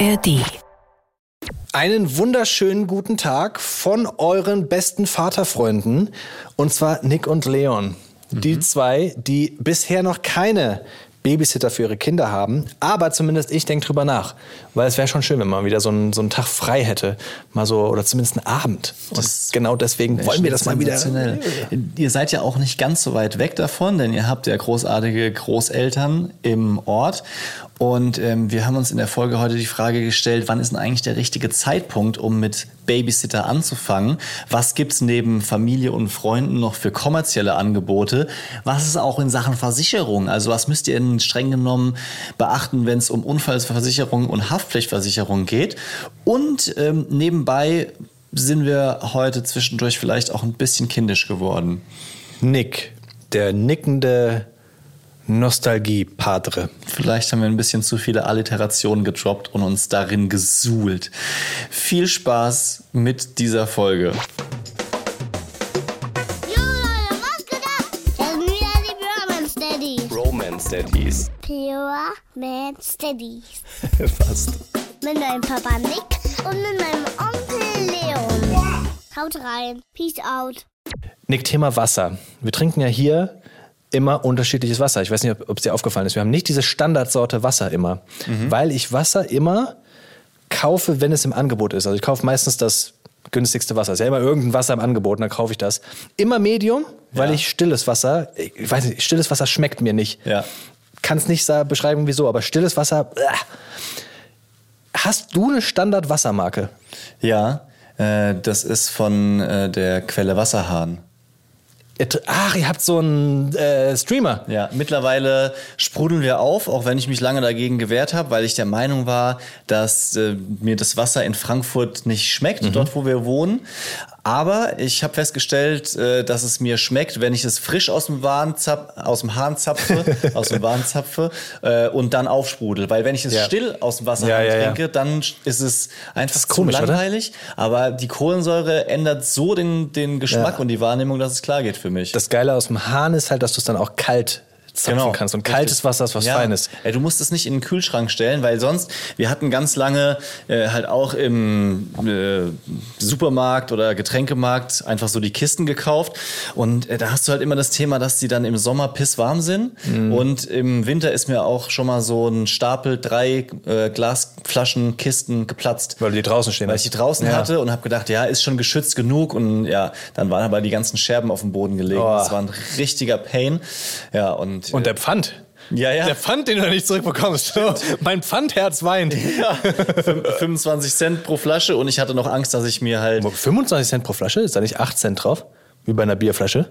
ARD. Einen wunderschönen guten Tag von euren besten Vaterfreunden. Und zwar Nick und Leon. Die zwei, die bisher noch keine Babysitter für ihre Kinder haben. Aber zumindest ich denke drüber nach. Weil es wäre schon schön, wenn man wieder so einen, so einen Tag frei hätte. Mal so, oder zumindest einen Abend. Und genau deswegen wollen wir das mal wieder. Ihr seid ja auch nicht ganz so weit weg davon, denn ihr habt ja großartige Großeltern im Ort. Und ähm, wir haben uns in der Folge heute die Frage gestellt, wann ist denn eigentlich der richtige Zeitpunkt, um mit Babysitter anzufangen? Was gibt's neben Familie und Freunden noch für kommerzielle Angebote? Was ist auch in Sachen Versicherung? Also was müsst ihr denn streng genommen beachten, wenn es um Unfallversicherung und Haftpflichtversicherung geht? Und ähm, nebenbei sind wir heute zwischendurch vielleicht auch ein bisschen kindisch geworden. Nick, der nickende Nostalgie-Padre. Vielleicht haben wir ein bisschen zu viele Alliterationen gedroppt und uns darin gesuhlt. Viel Spaß mit dieser Folge. Jo Leute, was geht ab? Das sind wieder die Pure Man Steadies. Romance Daddies. Pure Man Steadies. Fast. Mit meinem Papa Nick und mit meinem Onkel Leon. Haut rein. Peace out. Nick, Thema Wasser. Wir trinken ja hier immer unterschiedliches Wasser. Ich weiß nicht, ob es dir aufgefallen ist. Wir haben nicht diese Standardsorte Wasser immer, weil ich Wasser immer kaufe, wenn es im Angebot ist. Also ich kaufe meistens das günstigste Wasser. Es ist ja immer irgendein Wasser im Angebot und dann kaufe ich das. Immer Medium, weil Ja. ich stilles Wasser, ich weiß nicht, stilles Wasser schmeckt mir nicht. Ja. Kann es nicht beschreiben, wieso, aber stilles Wasser. Äh. Hast du eine Standardwassermarke? Ja, äh, das ist von äh, der Quelle Wasserhahn. Tr- Ach, ihr habt so einen äh, Streamer. Ja, mittlerweile sprudeln wir auf, auch wenn ich mich lange dagegen gewehrt habe, weil ich der Meinung war, dass äh, mir das Wasser in Frankfurt nicht schmeckt, dort wo wir wohnen. Aber ich habe festgestellt, äh, dass es mir schmeckt, wenn ich es frisch aus dem, Wahn zap aus dem Hahn zapfe, aus dem Wahn zapfe äh, und dann aufsprudel. Weil wenn ich es Ja. still aus dem Wasser Ja, ja, trinke, dann ist es einfach ist komisch, zu oder? langweilig. Aber die Kohlensäure ändert so den, den Geschmack und die Wahrnehmung, dass es klar geht für mich. Das Geile aus dem Hahn ist halt, dass du es dann auch kalt zapfen kannst. Und kaltes Richtig. Wasser ist was ja. Feines. Ey, du musst es nicht in den Kühlschrank stellen, weil sonst, wir hatten ganz lange äh, halt auch im äh, Supermarkt oder Getränkemarkt einfach so die Kisten gekauft. Und äh, da hast du halt immer das Thema, dass die dann im Sommer pisswarm sind. Mhm. Und im Winter ist mir auch schon mal so ein Stapel, drei äh, Glasflaschen, Kisten geplatzt. Weil du die draußen stehen Weil ich die draußen Ja. hatte und habe gedacht, ja, ist schon geschützt genug. Und ja, dann waren aber die ganzen Scherben auf dem Boden gelegen. Oh. Das war ein richtiger Pain. Ja, und, Und der Pfand. ja, ja. Der Pfand, den du nicht zurückbekommst. mein Pfandherz weint. Ja, fün- 25 Cent pro Flasche und ich hatte noch Angst, dass ich mir halt. 25 Cent pro Flasche? Ist da nicht 8 Cent drauf? Wie bei einer Bierflasche?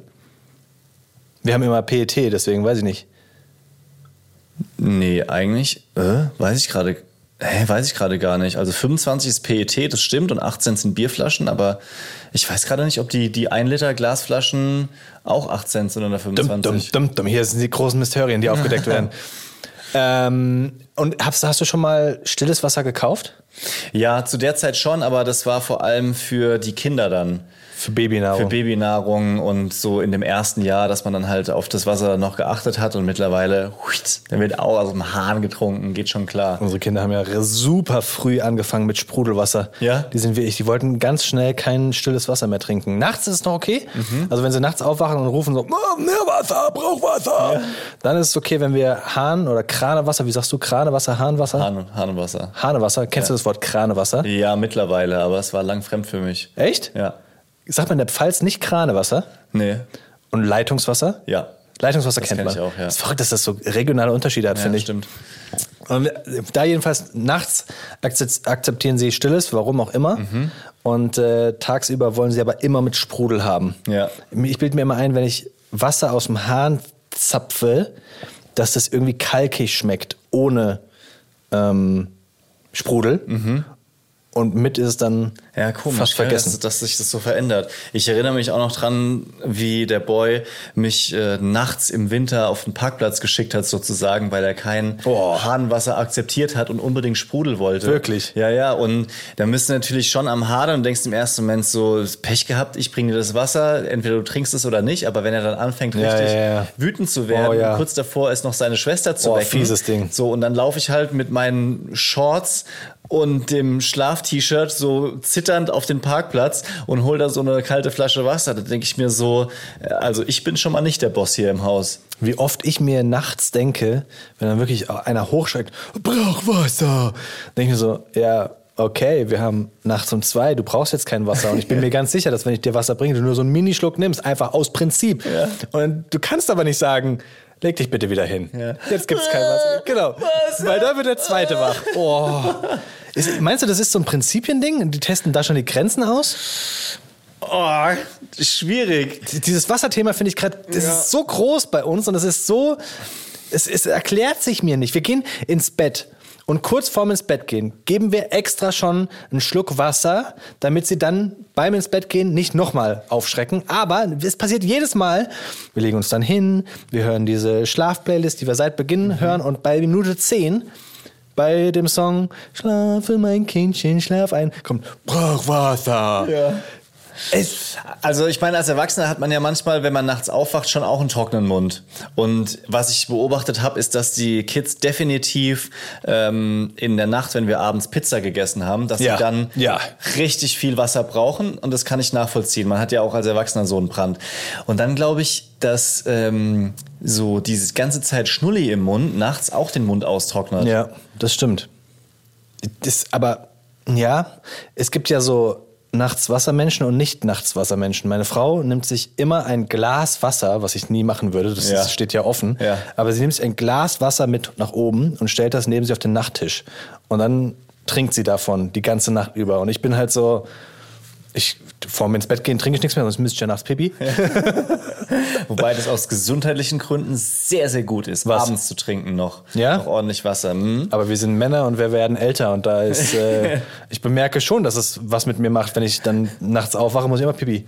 Wir haben immer PET, deswegen weiß ich nicht. Nee, eigentlich, äh, weiß ich gerade. Hä, weiß ich gerade gar nicht. Also 25 ist PET, das stimmt, und 18 sind Bierflaschen, aber ich weiß gerade nicht, ob die, die 1 Liter Glasflaschen auch 8 Cent sind oder Dum, 25. dum, dum, dum. Hier sind die großen Mysterien, die aufgedeckt werden. Ähm, und hast, hast du schon mal stilles Wasser gekauft? Ja, zu der Zeit schon, aber das war vor allem für die Kinder dann. Für Babynahrung. Für Babynahrung und so in dem ersten Jahr, dass man dann halt auf das Wasser noch geachtet hat und mittlerweile, dann wird auch aus dem Hahn getrunken, geht schon klar. Unsere Kinder haben ja super früh angefangen mit Sprudelwasser. Ja? Die sind wirklich, die wollten ganz schnell kein stilles Wasser mehr trinken. Nachts ist es noch okay. Mhm. Also wenn sie nachts aufwachen und rufen so, "Ah, mehr Wasser, brauch Wasser. Dann ist es okay, wenn wir Hahn oder Kranewasser, wie sagst du, Kranewasser, Hahnwasser? Hahn, Hahnenwasser. Hahnewasser. Kennst du das Wort Kranewasser? Ja, mittlerweile, aber es war lang fremd für mich. Echt? Ja. Sagt man in der Pfalz nicht Kranewasser Nee. und Leitungswasser? Ja. Leitungswasser Das kennt kenn man. ich auch, ja. Das ist verrückt, dass das so regionale Unterschiede hat, Ja, finde ich. stimmt. Und da jedenfalls nachts akze- akzeptieren sie Stilles, warum auch immer. Mhm. Und äh, tagsüber wollen sie aber immer mit Sprudel haben. Ja. Ich bilde mir immer ein, wenn ich Wasser aus dem Hahn zapfe, dass das irgendwie kalkig schmeckt, ohne ähm, Sprudel. Mhm. Und mit ist es dann Ja, komisch, fast vergessen. Dass, dass sich das so verändert. Ich erinnere mich auch noch dran, wie der Boy mich äh, nachts im Winter auf den Parkplatz geschickt hat, sozusagen, weil er kein Oh. Hahnwasser akzeptiert hat und unbedingt Sprudel wollte. Wirklich? Ja, ja. Und da bist du natürlich schon am Hadern und denkst im ersten Moment so, Pech gehabt, ich bringe dir das Wasser, entweder du trinkst es oder nicht, aber wenn er dann anfängt, Ja, richtig ja, wütend zu werden, Oh, kurz davor ist noch seine Schwester zu Oh, wecken. fieses Ding. So, und dann laufe ich halt mit meinen Shorts und dem Schlaf-T-Shirt so zitternd auf den Parkplatz und hol da so eine kalte Flasche Wasser. Da denke ich mir so, äh, also ich bin schon mal nicht der Boss hier im Haus. Wie oft ich mir nachts denke, wenn dann wirklich einer hochschreckt, brauch Wasser. Denke ich mir so, ja, okay, wir haben nachts um zwei, du brauchst jetzt kein Wasser. Und ich bin mir ganz sicher, dass wenn ich dir Wasser bringe, du nur so einen Minischluck nimmst, einfach aus Prinzip. Ja. Und du kannst aber nicht sagen, leg dich bitte wieder hin. Ja. Jetzt gibt's kein Wasser. Genau. Weil da wird der zweite wach. Oh. Ist, meinst du, das ist so ein Prinzipiending? Die testen da schon die Grenzen aus? Oh, schwierig. Dieses Wasserthema finde ich gerade, das Ja. ist so groß bei uns und es ist so, es, es erklärt sich mir nicht. Wir gehen ins Bett und kurz vorm ins Bett gehen geben wir extra schon einen Schluck Wasser, damit sie dann beim ins Bett gehen nicht nochmal aufschrecken. Aber es passiert jedes Mal. Wir legen uns dann hin, wir hören diese Schlafplaylist, die wir seit Beginn hören und bei Minute 10 bei dem Song Schlafe mein Kindchen, schlaf ein, kommt Brauch Wasser. Ja. Es, Also ich meine, als Erwachsener hat man ja manchmal, wenn man nachts aufwacht, schon auch einen trockenen Mund. Und was ich beobachtet habe, ist, dass die Kids definitiv ähm, in der Nacht, wenn wir abends Pizza gegessen haben, dass Ja. sie dann Ja. richtig viel Wasser brauchen. Und das kann ich nachvollziehen. Man hat ja auch als Erwachsener so einen Brand. Und dann glaube ich, dass ähm, so diese ganze Zeit Schnulli im Mund nachts auch den Mund austrocknet. Ja, das stimmt. Das, aber ja, es gibt ja so Nachtswassermenschen und nicht Nachtswassermenschen. Meine Frau nimmt sich immer ein Glas Wasser, was ich nie machen würde, das Ja. steht ja offen, Ja. aber sie nimmt sich ein Glas Wasser mit nach oben und stellt das neben sich auf den Nachttisch. Und dann trinkt sie davon die ganze Nacht über. Und ich bin halt so, ich, vor mir ins Bett gehen trinke ich nichts mehr, sonst müsste ich ja nachts Pipi. Wobei das aus gesundheitlichen Gründen sehr, sehr gut ist, Was? abends zu trinken noch. Ja? Noch ordentlich Wasser. Hm? Aber wir sind Männer und wir werden älter und da ist, äh, ich bemerke schon, dass es was mit mir macht, wenn ich dann nachts aufwache, muss ich immer Pipi.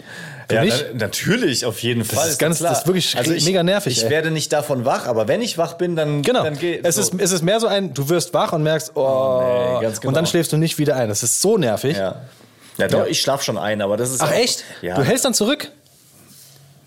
Wenn Ja, na, natürlich, auf jeden Fall. ist ganz- das ist wirklich mega nervig, Ich ey. werde nicht davon wach, aber wenn ich wach bin, dann, Genau. dann geht es, so. ist, es ist mehr so ein, du wirst wach und merkst, oh, nee, ganz genau. und dann schläfst du nicht wieder ein. Das ist so nervig. Ja. Ja, doch, Ja. ich schlaf schon ein, aber das ist Ach auch, echt? Ja. Du hältst dann zurück?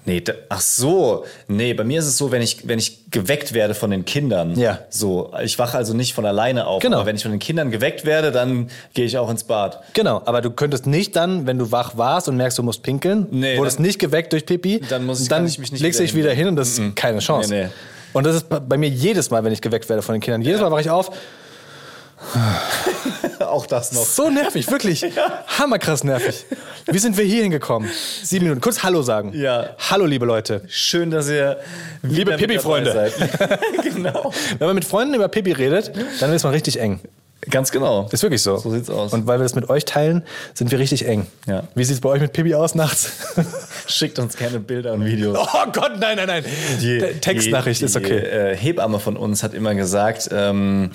Nee, da, ach so. Nee, bei mir ist es so, wenn ich, wenn ich geweckt werde von den Kindern. Ja. So, ich wache also nicht von alleine auf. Genau. Aber wenn ich von den Kindern geweckt werde, dann gehe ich auch ins Bad. Genau, aber du könntest nicht dann, wenn du wach warst und merkst, du musst pinkeln, Nee, wurdest dann- nicht geweckt durch Pipi, Dann muss ich- dann ich mich nicht legst du dich wieder hin und das ist keine Chance. Nee, nee. Und das ist bei- bei mir jedes Mal, wenn ich geweckt werde von den Kindern. Jedes Mal wache ich auf, auch das noch. So nervig, wirklich. Hammerkrass nervig. Wie sind wir hier hingekommen? Sieben Minuten. Kurz Hallo sagen. Ja. Hallo, liebe Leute. Schön, dass ihr Liebe seid. genau. Wenn man mit Freunden über Pipi redet, dann ist man richtig eng. Ganz genau. Ist wirklich so. So sieht's aus. Und weil wir das mit euch teilen, sind wir richtig eng. Ja. Wie sieht es bei euch mit Pipi aus nachts? Schickt uns gerne Bilder und Videos. Oh Gott, nein, nein, nein. Der Textnachricht die, ist okay. Die äh, Hebamme von uns hat immer gesagt, ähm,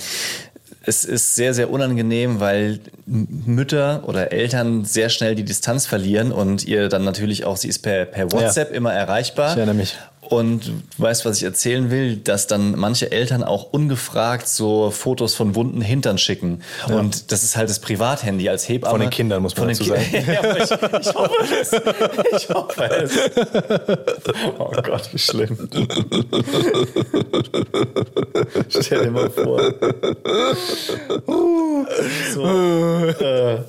es ist sehr, sehr unangenehm, weil Mütter oder Eltern sehr schnell die Distanz verlieren und ihr dann natürlich auch, sie ist per, per WhatsApp immer erreichbar. Ich erinnere mich. Und du weißt, was ich erzählen will, dass dann manche Eltern auch ungefragt so Fotos von wunden Hintern schicken. Und das ist halt das Privathandy als Hebamme. Von den Kindern, muss man Von dazu den Ki- ja, ich, ich hoffe es. Ich hoffe es. Oh Gott, wie schlimm. Stell dir mal vor. So, äh, ja.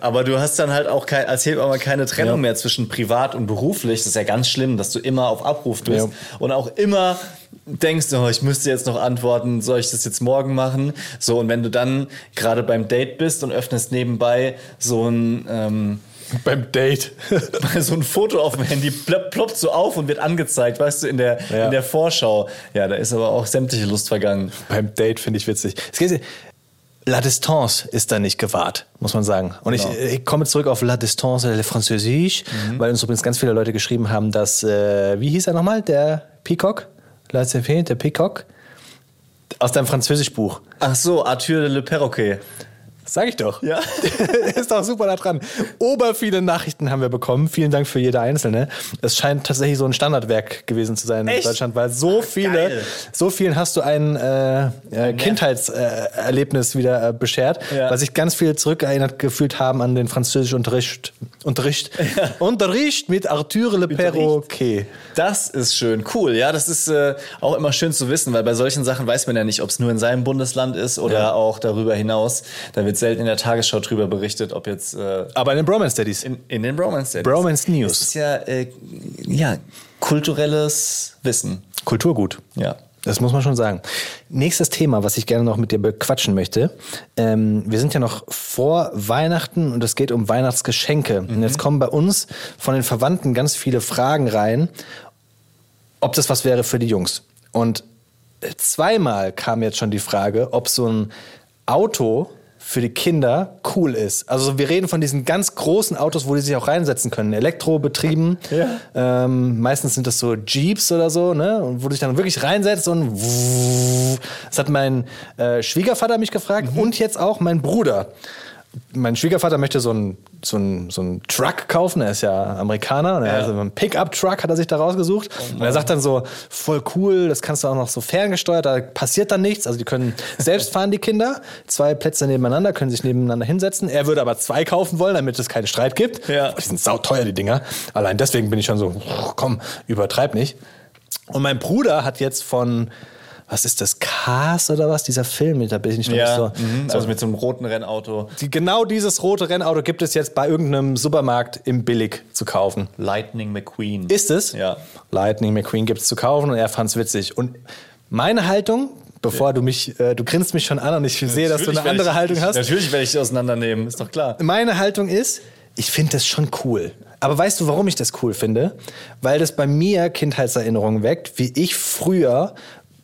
Aber du hast dann halt auch kein, als Hebamme keine Trennung Ja. mehr zwischen privat und beruflich. Das ist ja ganz schlimm, dass du immer auf Abruf bist Ja. und auch immer denkst, oh, ich müsste jetzt noch antworten, soll ich das jetzt morgen machen? So, und wenn du dann gerade beim Date bist und öffnest nebenbei so ein, ähm, Beim Date. so ein Foto auf dem Handy, plopp, ploppt so auf und wird angezeigt, weißt du, in der, Ja. in der Vorschau. Ja, da ist aber auch sämtliche Lust vergangen. Beim Date finde ich witzig. Es geht, La Distance ist da nicht gewahrt, muss man sagen. Und Genau. ich, ich komme zurück auf La Distance de la Französisch, Mhm. weil uns übrigens ganz viele Leute geschrieben haben, dass, äh, wie hieß er nochmal, der Peacock? La CP, der Peacock? Aus deinem Französischbuch. Ach so, Arthur de Le Perroquet. Sag ich doch. Ja. ist doch super da dran. Ober viele Nachrichten haben wir bekommen. Vielen Dank für jede einzelne. Es scheint tatsächlich so ein Standardwerk gewesen zu sein in Echt? Deutschland, weil so viele, geil. so vielen hast du ein äh, äh, Kindheitserlebnis wieder äh, beschert, Ja. weil sich ganz viele zurückerinnert gefühlt haben an den Französischunterricht. Unterricht, Unterricht mit Arthur Le Perroquet. Das ist schön, cool. Ja, das ist äh, auch immer schön zu wissen, weil bei solchen Sachen weiß man ja nicht, ob es nur in seinem Bundesland ist oder auch darüber hinaus. Da wird selten in der Tagesschau drüber berichtet, ob jetzt äh, Aber in den Bromance Daddies. in, in den Bromance Daddies. Bromance News. Das ist ja, äh, ja kulturelles Wissen. Kulturgut. Ja. Das muss man schon sagen. Nächstes Thema, was ich gerne noch mit dir bequatschen möchte. Ähm, wir sind ja noch vor Weihnachten und es geht um Weihnachtsgeschenke. Und jetzt kommen bei uns von den Verwandten ganz viele Fragen rein, ob das was wäre für die Jungs. Und zweimal kam jetzt schon die Frage, ob so ein Auto für die Kinder cool ist. Also wir reden von diesen ganz großen Autos, wo die sich auch reinsetzen können, elektrobetrieben. Ja. Ähm, meistens sind das so Jeeps oder so, ne? Und wo du dich dann wirklich reinsetzt und das hat mein äh, Schwiegervater mich gefragt und jetzt auch mein Bruder. Mein Schwiegervater möchte so einen so einen- so einen Truck kaufen, er ist ja Amerikaner, und er hat so einen Pickup-Truck hat er sich da rausgesucht. und er sagt dann so, voll cool, das kannst du auch noch so ferngesteuert, da passiert dann nichts. Also die können selbst fahren, die Kinder, zwei Plätze nebeneinander, können sich nebeneinander hinsetzen. Er würde aber zwei kaufen wollen, damit es keinen Streit gibt. Ja. Die sind sauteuer, die Dinger. Allein deswegen bin ich schon so, komm, übertreib nicht. Und mein Bruder hat jetzt von, was ist das, Cars oder was, dieser Film, da bin ich noch nicht so. mhm. so also mit so einem roten Rennauto. die, genau dieses rote Rennauto gibt es jetzt bei irgendeinem Supermarkt im Billig zu kaufen. Lightning McQueen. Ist es? Ja. Lightning McQueen gibt es zu kaufen und er fand es witzig. Und meine Haltung, bevor du mich, äh, du grinst mich schon an und ich sehe, dass du eine andere ich, Haltung hast. Natürlich werde ich die auseinandernehmen, ist doch klar. Meine Haltung ist, ich finde das schon cool. Aber weißt du, warum ich das cool finde? Weil das bei mir Kindheitserinnerungen weckt, wie ich früher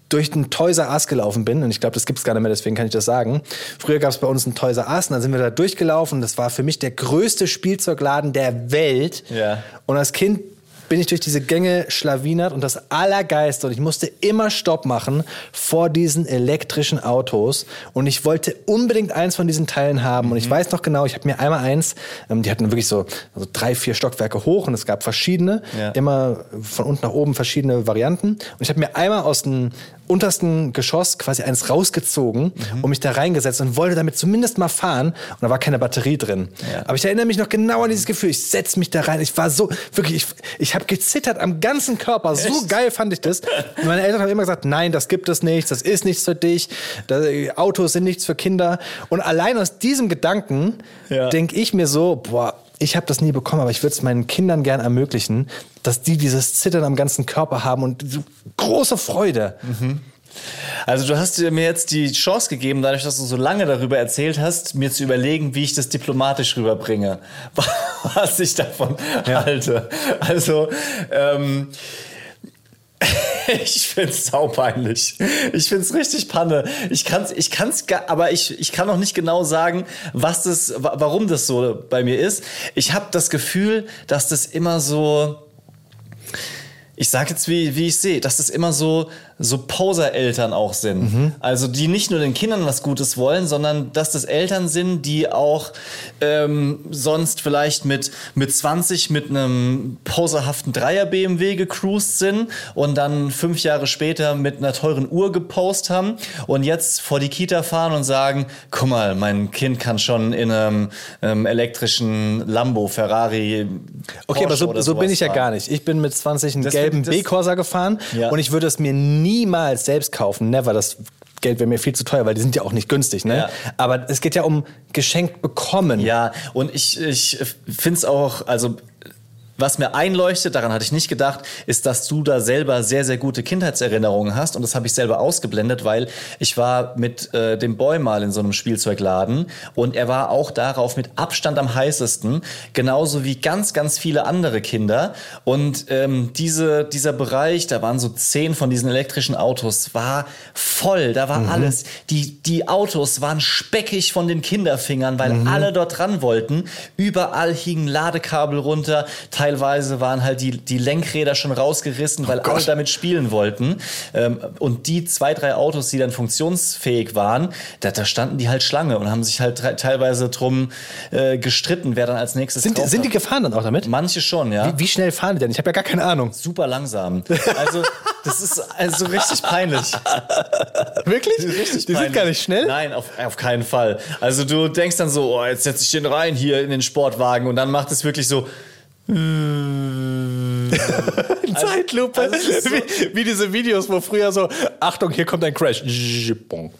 durch den Toys R Us gelaufen bin. Und ich glaube, das gibt es gar nicht mehr, deswegen kann ich das sagen. Früher gab es bei uns einen Toys R Us und dann sind wir da durchgelaufen. Das war für mich der größte Spielzeugladen der Welt. Ja. Und als Kind bin ich durch diese Gänge schlawinert und das Allergeiste. Und ich musste immer Stopp machen vor diesen elektrischen Autos. Und ich wollte unbedingt eins von diesen Teilen haben. Und ich weiß noch genau, ich habe mir einmal eins, ähm, die hatten wirklich so also drei, vier Stockwerke hoch und es gab verschiedene, Ja. immer von unten nach oben verschiedene Varianten. Und ich habe mir einmal aus dem untersten Geschoss quasi eins rausgezogen und mich da reingesetzt und wollte damit zumindest mal fahren. Und da war keine Batterie drin. Ja. Aber ich erinnere mich noch genau an dieses Gefühl. Ich setze mich da rein. Ich war so, wirklich, ich, ich habe gezittert am ganzen Körper. So Echt? geil fand ich das. Und meine Eltern haben immer gesagt, nein, das gibt es nicht, das ist nichts für dich. Das, Autos sind nichts für Kinder. Und allein aus diesem Gedanken Ja. denke ich mir so, boah, ich habe das nie bekommen, aber ich würde es meinen Kindern gern ermöglichen, dass die dieses Zittern am ganzen Körper haben und so große Freude. Also du hast mir jetzt die Chance gegeben, dadurch, dass du so lange darüber erzählt hast, mir zu überlegen, wie ich das diplomatisch rüberbringe, was ich davon halte. Also ähm, ich find's saupeinlich. Ich find's richtig Panne. Ich kann's, ich kann's, aber ich, ich kann noch nicht genau sagen, was das, wa- warum das so bei mir ist. Ich habe das Gefühl, dass das immer so, ich sage jetzt, wie, wie ich sehe, dass das immer so, so Poser-Eltern auch sind. Also die nicht nur den Kindern was Gutes wollen, sondern dass das Eltern sind, die auch ähm, sonst vielleicht mit, mit 20 mit einem poserhaften Dreier-BMW gecruised sind und dann fünf Jahre später mit einer teuren Uhr gepost haben und jetzt vor die Kita fahren und sagen, guck mal, mein Kind kann schon in einem ähm, elektrischen Lambo, Ferrari, Okay, aber Porsche so, so bin ich ja fahren. gar nicht. Ich bin mit 20 einen Deswegen gelben das- B-Corsa gefahren Ja. und ich würde es mir niemals selbst kaufen. Never. Das Geld wäre mir viel zu teuer, weil die sind ja auch nicht günstig. Ne? Ja. Aber es geht ja um geschenkt bekommen. Ja, und ich, ich finde es auch, also was mir einleuchtet, daran hatte ich nicht gedacht, ist, dass du da selber sehr, sehr gute Kindheitserinnerungen hast. Und das habe ich selber ausgeblendet, weil ich war mit äh, dem Boy mal in so einem Spielzeugladen und er war auch darauf mit Abstand am heißesten, genauso wie ganz, ganz viele andere Kinder. Und ähm, diese, dieser Bereich, da waren so zehn von diesen elektrischen Autos, war voll, da war alles. Die, die Autos waren speckig von den Kinderfingern, weil alle dort dran wollten. Überall hingen Ladekabel runter, teilweise teilweise waren halt die, die Lenkräder schon rausgerissen, weil alle damit spielen wollten. Ähm, und die zwei, drei Autos, die dann funktionsfähig waren, da, da standen die halt Schlange und haben sich halt teilweise drum äh, gestritten, wer dann als nächstes Sind, sind die gefahren dann auch damit? Manche schon, ja. Wie, wie schnell fahren die denn? Ich habe ja gar keine Ahnung. Super langsam. Also, das ist also richtig peinlich. Wirklich? Richtig die sind peinlich. gar nicht schnell? Nein, auf, auf keinen Fall. Also du denkst dann so, oh, jetzt setze ich den rein hier in den Sportwagen und dann macht es wirklich so. Zeitlupe. also es ist so- wie, wie diese Videos, wo früher so, Achtung, hier kommt ein Crash.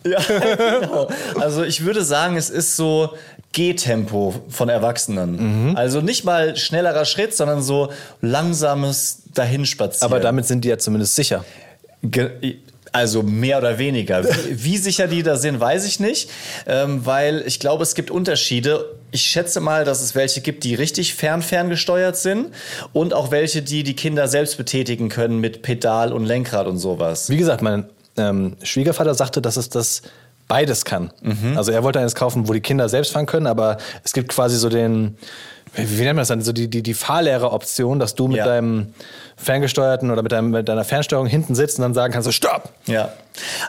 Ja, genau. Also ich würde sagen, es ist so Gehtempo von Erwachsenen. Also nicht mal schnellerer Schritt, sondern so langsames Dahinspazieren. Aber damit sind die ja zumindest sicher. Ge also mehr oder weniger. Wie, sicher die da sind, weiß ich nicht, ähm, weil ich glaube, es gibt Unterschiede. Ich schätze mal, dass es welche gibt, die richtig fern ferngesteuert sind und auch welche, die die Kinder selbst betätigen können mit Pedal und Lenkrad und sowas. Wie gesagt, mein ähm, Schwiegervater sagte, dass es das beides kann. Also er wollte eines kaufen, wo die Kinder selbst fahren können, aber es gibt quasi so den, wie, nennt man das dann, so die, die, die Fahrlehrer-Option, dass du mit Ja. deinem ferngesteuerten oder mit, deinem, mit deiner Fernsteuerung hinten sitzt und dann sagen kannst, so, stopp! Ja.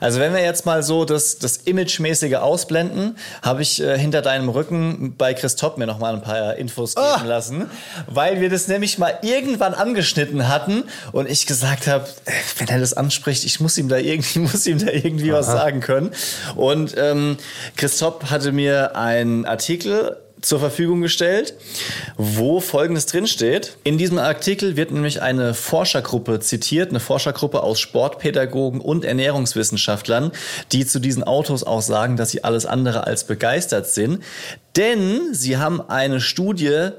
Also wenn wir jetzt mal so das, das Imagemäßige ausblenden, habe ich äh, hinter deinem Rücken bei Christoph mir noch mal ein paar Infos geben Ah. lassen, weil wir das nämlich mal irgendwann angeschnitten hatten und ich gesagt habe, äh, wenn er das anspricht, ich muss ihm da irgendwie, muss ihm da irgendwie was sagen können. Und ähm, Christoph hatte mir einen Artikel zur Verfügung gestellt, wo Folgendes drinsteht. In diesem Artikel wird nämlich eine Forschergruppe zitiert, eine Forschergruppe aus Sportpädagogen und Ernährungswissenschaftlern, die zu diesen Autos auch sagen, dass sie alles andere als begeistert sind. Denn sie haben eine Studie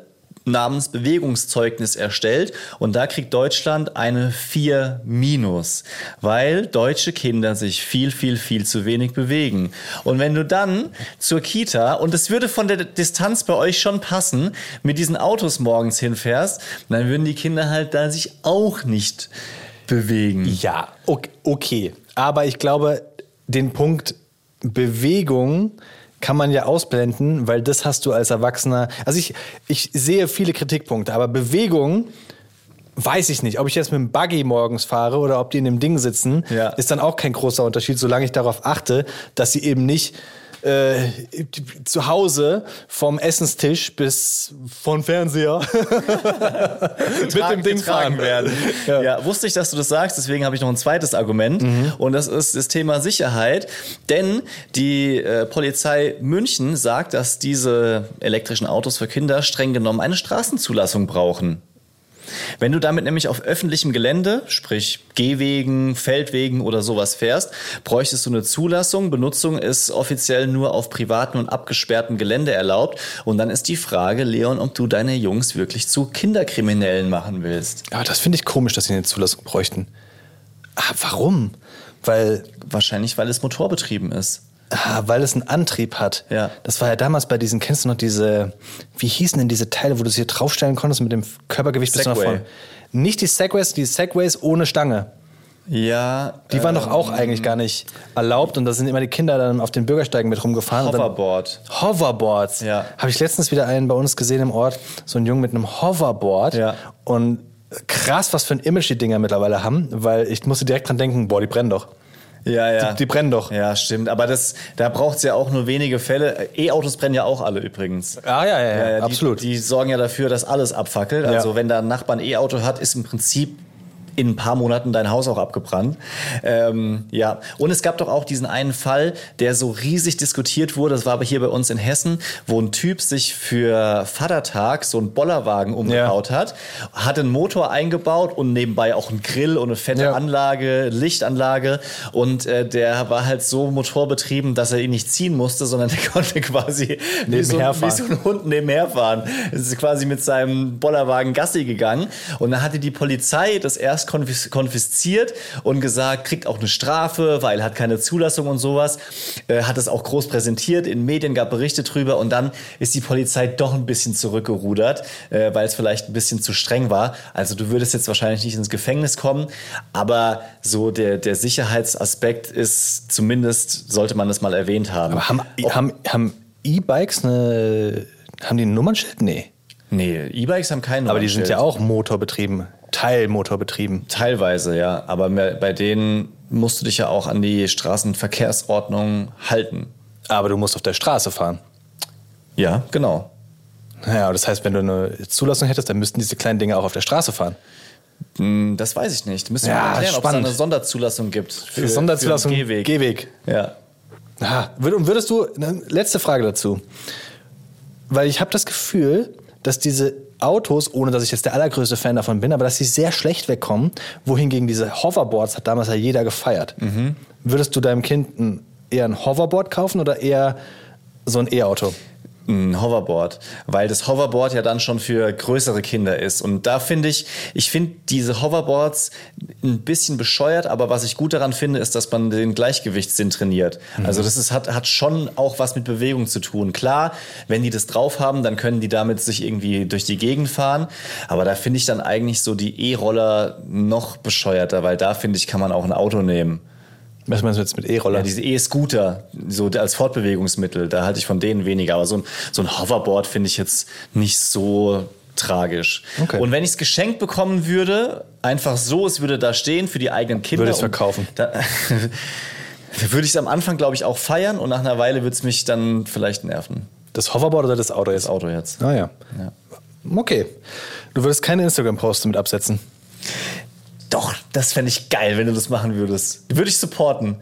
namens Bewegungszeugnis erstellt und da kriegt Deutschland eine 4 minus, weil deutsche Kinder sich viel, viel, viel zu wenig bewegen. Und wenn du dann zur Kita, und es würde von der Distanz bei euch schon passen, mit diesen Autos morgens hinfährst, dann würden die Kinder halt da sich auch nicht bewegen. Ja, ok- okay. Aber ich glaube, den Punkt Bewegung kann man ja ausblenden, weil das hast du als Erwachsener. Also ich, ich sehe viele Kritikpunkte, aber Bewegung weiß ich nicht. Ob ich jetzt mit dem Buggy morgens fahre oder ob die in dem Ding sitzen, Ja. ist dann auch kein großer Unterschied, solange ich darauf achte, dass sie eben nicht äh, zu Hause vom Essenstisch bis vom Fernseher mit dem Ding fahren werden. Ja. Ja. wusste ich, dass du das sagst, deswegen habe ich noch ein zweites Argument und das ist das Thema Sicherheit, denn die äh, Polizei München sagt, dass diese elektrischen Autos für Kinder streng genommen eine Straßenzulassung brauchen. Wenn du damit nämlich auf öffentlichem Gelände, sprich Gehwegen, Feldwegen oder sowas fährst, bräuchtest du eine Zulassung. Benutzung ist offiziell nur auf privaten und abgesperrtem Gelände erlaubt. Und dann ist die Frage, Leon, ob du deine Jungs wirklich zu Kinderkriminellen machen willst. Aber das finde ich komisch, dass sie eine Zulassung bräuchten. Ah, warum? Weil, Wahrscheinlich, weil es motorbetrieben ist. Ah, weil es einen Antrieb hat. Ja. Das war ja damals bei diesen, kennst du noch diese, wie hießen denn diese Teile, wo du es hier draufstellen konntest mit dem Körpergewicht bis nach vorne? Nicht die Segways, die Segways ohne Stange. Ja. Die waren doch auch eigentlich gar nicht erlaubt und da sind immer die Kinder dann auf den Bürgersteigen mit rumgefahren. Hoverboard. Hoverboards. Ja. Habe ich letztens wieder einen bei uns gesehen im Ort, so einen Jungen mit einem Hoverboard. Ja. Und krass, was für ein Image die Dinger mittlerweile haben, weil ich musste direkt dran denken, boah, die brennen doch. Ja, ja. Die, die brennen doch. ja, stimmt. Aber das, da braucht es ja auch nur wenige Fälle. E-Autos brennen ja auch alle übrigens. Ah, ja, ja, ja, die, absolut. Die sorgen ja dafür, dass alles abfackelt. Ja. Also wenn da ein Nachbar ein E-Auto hat, ist im Prinzip in ein paar Monaten dein Haus auch abgebrannt. Ähm, ja, und es gab doch auch diesen einen Fall, der so riesig diskutiert wurde. Das war aber hier bei uns in Hessen, wo ein Typ sich für Vatertag so einen Bollerwagen umgebaut hat, hat einen Motor eingebaut und nebenbei auch einen Grill und eine fette Ja. Anlage, Lichtanlage. Und äh, der war halt so motorbetrieben, dass er ihn nicht ziehen musste, sondern der konnte quasi wie so, Nebenher wie fahren. so ein Hund nebenher fahren. Es ist quasi mit seinem Bollerwagen Gassi gegangen. Und dann hatte die Polizei das erst konfis konfisziert und gesagt, kriegt auch eine Strafe, weil hat keine Zulassung und sowas. Äh, hat es auch groß präsentiert, in Medien gab Berichte drüber und dann ist die Polizei doch ein bisschen zurückgerudert, äh, weil es vielleicht ein bisschen zu streng war. Also du würdest jetzt wahrscheinlich nicht ins Gefängnis kommen, aber so der, der Sicherheitsaspekt ist zumindest, sollte man das mal erwähnt haben. Aber haben, haben, haben E-Bikes eine, haben die ein Nummernschild? Nee. Nee, E-Bikes haben keinen Aber die sind ja auch motorbetrieben, Teilmotorbetrieben. Teilweise, ja. Aber bei denen musst du dich ja auch an die Straßenverkehrsordnung halten. Aber du musst auf der Straße fahren. Ja, genau. Naja, das heißt, wenn du eine Zulassung hättest, dann müssten diese kleinen Dinge auch auf der Straße fahren. Hm, Das weiß ich nicht. Müssen wir Ja, mal erklären, ob es eine Sonderzulassung gibt. Für, Sonderzulassung Für Gehweg. Gehweg. Ja. Ah, würdest du, ne, letzte Frage dazu. Weil ich habe das Gefühl, dass diese Autos, ohne dass ich jetzt der allergrößte Fan davon bin, aber dass sie sehr schlecht wegkommen, wohingegen diese Hoverboards hat damals ja jeder gefeiert. Würdest du deinem Kind ein, eher ein Hoverboard kaufen oder eher so ein E-Auto? Ein Hoverboard, weil das Hoverboard ja dann schon für größere Kinder ist. Und da finde ich, ich finde diese Hoverboards ein bisschen bescheuert, aber was ich gut daran finde, ist, dass man den Gleichgewichtssinn trainiert. Also das ist, hat, hat schon auch was mit Bewegung zu tun. Klar, wenn die das drauf haben, dann können die damit sich irgendwie durch die Gegend fahren. Aber da finde ich dann eigentlich so die E-Roller noch bescheuerter, weil da finde ich, kann man auch ein Auto nehmen. Was meinst du jetzt mit E-Roller? Ja, diese E-Scooter, so als Fortbewegungsmittel, da halte ich von denen weniger. Aber so ein, so ein Hoverboard finde ich jetzt nicht so tragisch. Okay. Und wenn ich es geschenkt bekommen würde, einfach so, es würde da stehen für die eigenen Kinder. Würde ich's und verkaufen. Da, würde ich es am Anfang, glaube ich, auch feiern und nach einer Weile würde es mich dann vielleicht nerven. das Hoverboard oder das Auto jetzt? Das Auto jetzt. Ah ja. Ja. Okay. Du würdest keine Instagram-Posts damit absetzen. Das fände ich geil, wenn du das machen würdest. Würde ich supporten.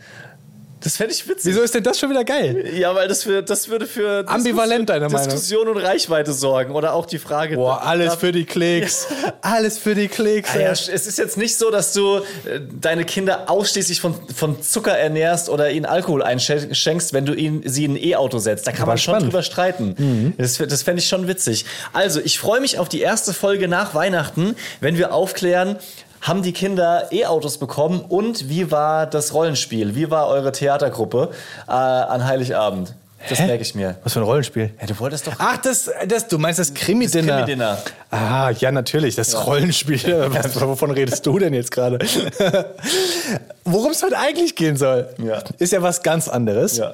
Das fände ich witzig. Wieso ist denn das schon wieder geil? Ja, weil das, für, das würde für Ambivalent, deine Meinung. Diskussion und Reichweite sorgen. Oder auch die Frage. Boah, alles für die Klicks. Alles für die Klicks. Ah ja, ey. es ist jetzt nicht so, dass du äh, deine Kinder ausschließlich von, von Zucker ernährst oder ihnen Alkohol einschenkst, wenn du ihnen, sie in ein E-Auto setzt. Da kann Aber man schon spannend. drüber streiten. Das, das fände ich schon witzig. Also, ich freue mich auf die erste Folge nach Weihnachten, wenn wir aufklären, haben die Kinder E-Autos bekommen und wie war das Rollenspiel? Wie war eure Theatergruppe äh, an Heiligabend? Das Hä? merke ich mir. Was für ein Rollenspiel? Ja, du wolltest doch. Ach, das, das, du meinst das Krimi-Dinner? Krimi-Dinner. Ah, ja, natürlich, das Rollenspiel. Was, wovon redest du denn jetzt gerade? Worum es heute eigentlich gehen soll, Ja. ist ja was ganz anderes. Ja.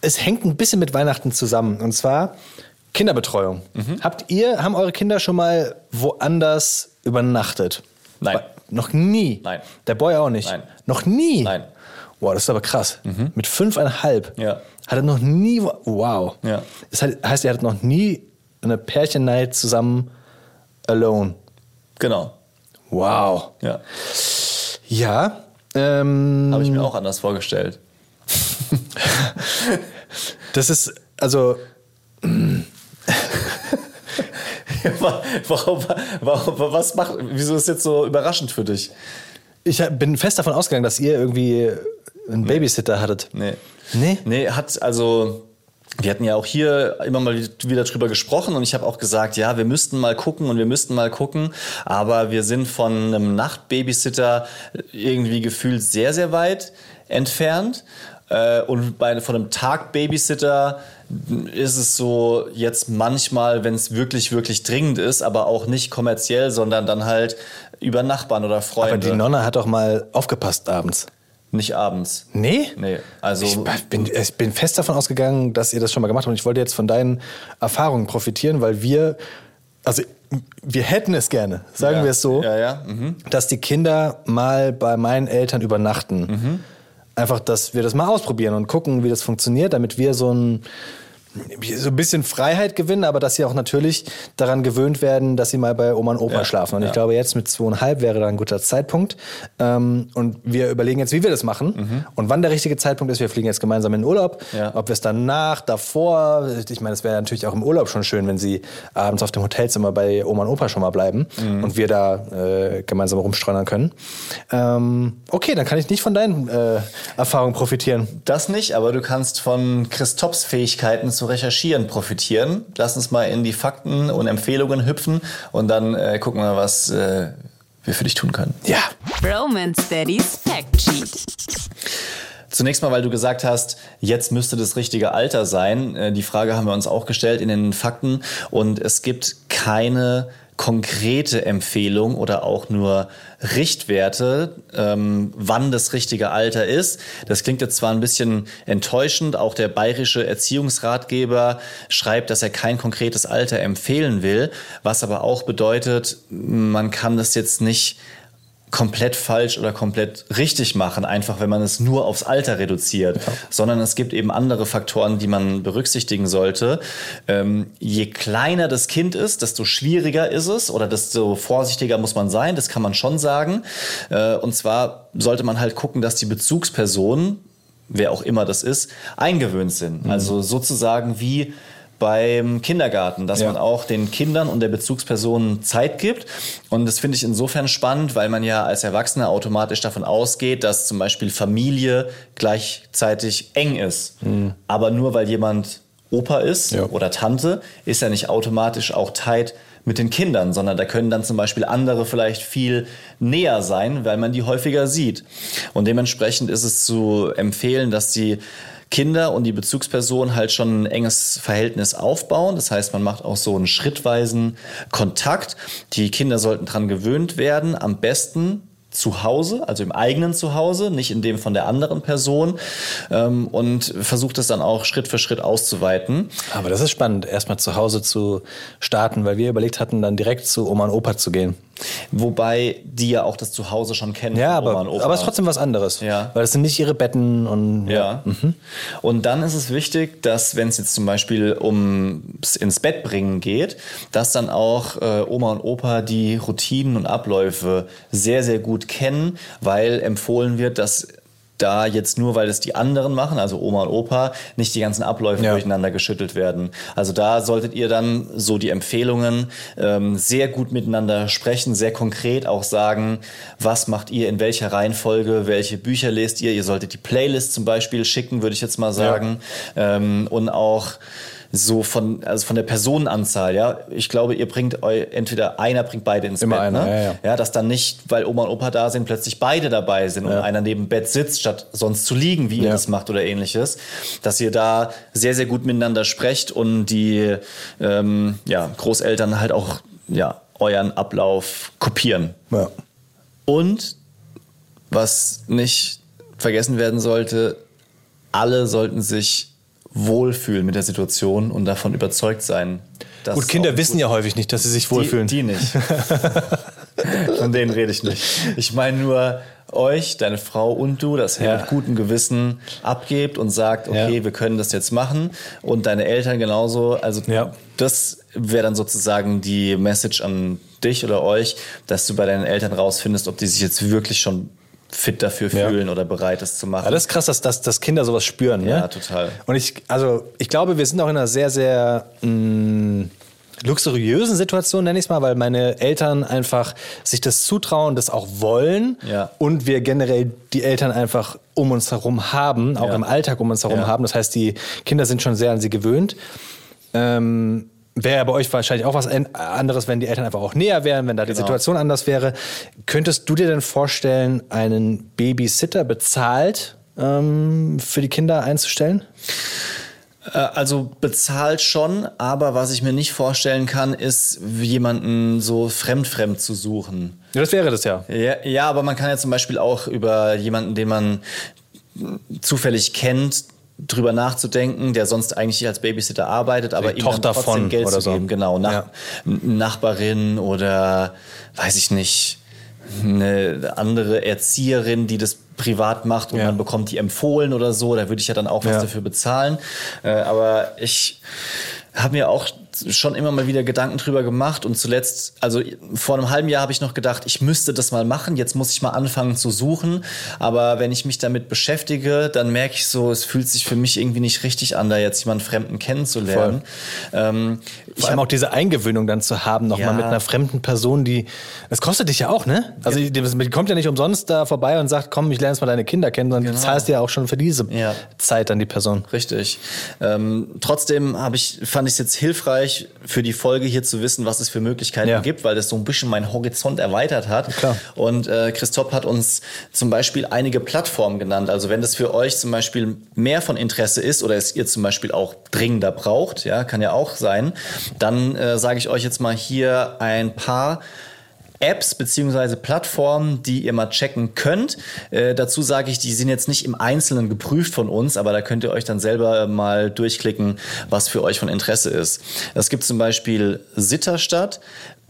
Es hängt ein bisschen mit Weihnachten zusammen. Und zwar Kinderbetreuung. Mhm. Habt ihr, haben eure Kinder schon mal woanders übernachtet? Nein. Ba- Noch nie? Nein. Der Boy auch nicht? Nein. Noch nie? Nein. Mhm. Boah, das ist aber krass. Mit fünfeinhalb Ja. hat er noch nie. wo- Wow. Ja. Das heißt, heißt, er hat noch nie eine Pärchen-Night zusammen alone. Genau. Wow. Ja. Ja. Ähm, Habe ich mir auch anders vorgestellt. das ist, also, warum, warum, was macht, wieso ist jetzt so überraschend für dich? ich bin fest davon ausgegangen, dass ihr irgendwie einen Babysitter hattet. Nee. Nee? Nee, hat also. Wir hatten ja auch hier immer mal wieder drüber gesprochen und ich habe auch gesagt, ja, wir müssten mal gucken und wir müssten mal gucken, aber wir sind von einem Nachtbabysitter irgendwie gefühlt sehr, sehr weit entfernt. Äh, Und bei, von einem Tagbabysitter ist es so jetzt manchmal, wenn es wirklich, wirklich dringend ist, aber auch nicht kommerziell, sondern dann halt über Nachbarn oder Aber Freunde. die Nonna hat doch mal aufgepasst abends. nicht abends. Nee? Nee, also Ich bin, ich bin fest davon ausgegangen, dass ihr das schon mal gemacht habt. Und ich wollte jetzt von deinen Erfahrungen profitieren, weil wir, also wir hätten es gerne, sagen Ja. wir es so, Ja, ja, mhm. dass die Kinder mal bei meinen Eltern übernachten. Mhm. Einfach, dass wir das mal ausprobieren und gucken, wie das funktioniert, damit wir so ein so ein bisschen Freiheit gewinnen, aber dass sie auch natürlich daran gewöhnt werden, dass sie mal bei Oma und Opa Ja, schlafen. Und ja. ich glaube, jetzt mit zweieinhalb wäre da ein guter Zeitpunkt. Ähm, und wir überlegen jetzt, wie wir das machen und wann der richtige Zeitpunkt ist. Wir fliegen jetzt gemeinsam in den Urlaub. Mhm. Ja. Ob wir es danach, davor, ich meine, es wäre natürlich auch im Urlaub schon schön, wenn sie abends auf dem Hotelzimmer bei Oma und Opa schon mal bleiben Mhm. und wir da äh, gemeinsam rumstreunern können. Ähm, okay, dann kann ich nicht von deinen äh, Erfahrungen profitieren. Das nicht, aber du kannst von Christophs Fähigkeiten zu recherchieren profitieren. Lass uns mal in die Fakten und Empfehlungen hüpfen und dann äh, gucken wir, was äh, wir für dich tun können. Ja. Romance Daddy's Fact Sheet. Zunächst mal, weil du gesagt hast, jetzt müsste das richtige Alter sein. Äh, Die Frage haben wir uns auch gestellt in den Fakten. Und es gibt keine konkrete Empfehlung oder auch nur Richtwerte, ähm, wann das richtige Alter ist. Das klingt jetzt zwar ein bisschen enttäuschend, auch der bayerische Erziehungsratgeber schreibt, dass er kein konkretes Alter empfehlen will, was aber auch bedeutet, man kann das jetzt nicht komplett falsch oder komplett richtig machen, einfach wenn man es nur aufs Alter reduziert, ja. sondern es gibt eben andere Faktoren, die man berücksichtigen sollte. Ähm, je kleiner das Kind ist, desto schwieriger ist es oder desto vorsichtiger muss man sein, das kann man schon sagen. Äh, und zwar sollte man halt gucken, dass die Bezugspersonen, wer auch immer das ist, eingewöhnt sind. Mhm. Also sozusagen wie beim Kindergarten, dass ja. man auch den Kindern und der Bezugsperson Zeit gibt. Und das finde ich insofern spannend, weil man ja als Erwachsener automatisch davon ausgeht, dass zum Beispiel Familie gleichzeitig eng ist. Mhm. Aber nur weil jemand Opa ist ja. oder Tante, ist ja nicht automatisch auch Zeit mit den Kindern, sondern da können dann zum Beispiel andere vielleicht viel näher sein, weil man die häufiger sieht. Und dementsprechend ist es zu empfehlen, dass die Kinder und die Bezugsperson halt schon ein enges Verhältnis aufbauen. Das heißt, man macht auch so einen schrittweisen Kontakt. Die Kinder sollten dran gewöhnt werden. Am besten zu Hause, also im eigenen Zuhause, nicht in dem von der anderen Person ähm, und versucht es dann auch Schritt für Schritt auszuweiten. Aber das ist spannend, erstmal zu Hause zu starten, weil wir überlegt hatten, dann direkt zu Oma und Opa zu gehen. Wobei die ja auch das Zuhause schon kennen. Ja, aber, aber es ist trotzdem was anderes. Ja. Weil es sind nicht ihre Betten und. Ja. ja. Mhm. Und dann ist es wichtig, dass, wenn es jetzt zum Beispiel ums ins Bett bringen geht, dass dann auch äh, Oma und Opa die Routinen und Abläufe sehr, sehr gut kennen, weil empfohlen wird, dass da jetzt nur, weil es die anderen machen, also Oma und Opa, nicht die ganzen Abläufe ja. durcheinander geschüttelt werden. Also da solltet ihr dann so die Empfehlungen ähm, sehr gut miteinander sprechen, sehr konkret auch sagen, was macht ihr in welcher Reihenfolge, welche Bücher lest ihr. Ihr solltet die Playlist zum Beispiel schicken, würde ich jetzt mal sagen. Ja. Ähm, und auch so von, also von der Personenanzahl, ja. Ich glaube, ihr bringt eu, entweder einer bringt beide ins Immer Bett, einer, ne? ja, ja. ja, dass dann nicht, weil Oma und Opa da sind, plötzlich beide dabei sind ja. und einer neben Bett sitzt, statt sonst zu liegen, wie ihr das macht oder ähnliches. Dass ihr da sehr, sehr gut miteinander sprecht und die ähm, ja, Großeltern halt auch ja, euren Ablauf kopieren. Ja. Und was nicht vergessen werden sollte, alle sollten sich wohlfühlen mit der Situation und davon überzeugt sein. Gut, Kinder wissen ja häufig nicht, dass sie sich wohlfühlen. Die, die nicht. Von denen rede ich nicht. Ich meine nur euch, deine Frau und du, dass ihr ja. mit gutem Gewissen abgebt und sagt, okay, ja. wir können das jetzt machen. Und deine Eltern genauso. Also ja. das wäre dann sozusagen die Message an dich oder euch, dass du bei deinen Eltern rausfindest, ob die sich jetzt wirklich schon fit dafür fühlen ja. oder bereit ist zu machen. Ja, das ist krass, dass, dass, dass Kinder sowas spüren. Ne? Ja, total. Und ich, also ich glaube, wir sind auch in einer sehr, sehr mh, mm, luxuriösen Situation, nenne ich es mal, weil meine Eltern einfach sich das zutrauen, das auch wollen ja. und wir generell die Eltern einfach um uns herum haben, auch im Alltag um uns herum haben. Das heißt, die Kinder sind schon sehr an sie gewöhnt. Ähm, Wäre bei euch wahrscheinlich auch was anderes, wenn die Eltern einfach auch näher wären, wenn da die genau. Situation anders wäre. Könntest du dir denn vorstellen, einen Babysitter bezahlt ähm, für die Kinder einzustellen? Äh, also bezahlt schon, aber was ich mir nicht vorstellen kann, ist jemanden so fremd-fremd zu suchen. Ja, das wäre das ja. ja. Ja, aber man kann ja zum Beispiel auch über jemanden, den man zufällig kennt, drüber nachzudenken, der sonst eigentlich als Babysitter arbeitet, aber ihm Tochter trotzdem von Geld zu geben. So. Genau, Nach ja. Nachbarin oder weiß ich nicht, eine andere Erzieherin, die das privat macht und ja. man bekommt die empfohlen oder so, da würde ich ja dann auch was ja. dafür bezahlen. Äh, aber ich habe mir auch schon immer mal wieder Gedanken drüber gemacht und zuletzt, also vor einem halben Jahr habe ich noch gedacht, ich müsste das mal machen, jetzt muss ich mal anfangen zu suchen, aber wenn ich mich damit beschäftige, dann merke ich so, es fühlt sich für mich irgendwie nicht richtig an, da jetzt jemanden Fremden kennenzulernen. Ähm, Vor allem auch diese Eingewöhnung dann zu haben, nochmal ja. mit einer fremden Person, die, das kostet dich ja auch, ne? Also ja. die kommt ja nicht umsonst da vorbei und sagt, komm, ich lerne jetzt mal deine Kinder kennen, sondern genau. du zahlst ja auch schon für diese ja. Zeit an die Person. Richtig. Ähm, trotzdem habe ich, fand ich es jetzt hilfreich, hilfreich für die Folge hier zu wissen, was es für Möglichkeiten Ja. gibt, weil das so ein bisschen meinen Horizont erweitert hat. Klar. Und äh, Christoph hat uns zum Beispiel einige Plattformen genannt. Also wenn das für euch zum Beispiel mehr von Interesse ist oder es ihr zum Beispiel auch dringender braucht, ja, kann ja auch sein, dann äh, sage ich euch jetzt mal hier ein paar Apps beziehungsweise Plattformen, die ihr mal checken könnt. Äh, dazu sage ich, die sind jetzt nicht im Einzelnen geprüft von uns, aber da könnt ihr euch dann selber mal durchklicken, was für euch von Interesse ist. Es gibt zum Beispiel Sitterstadt.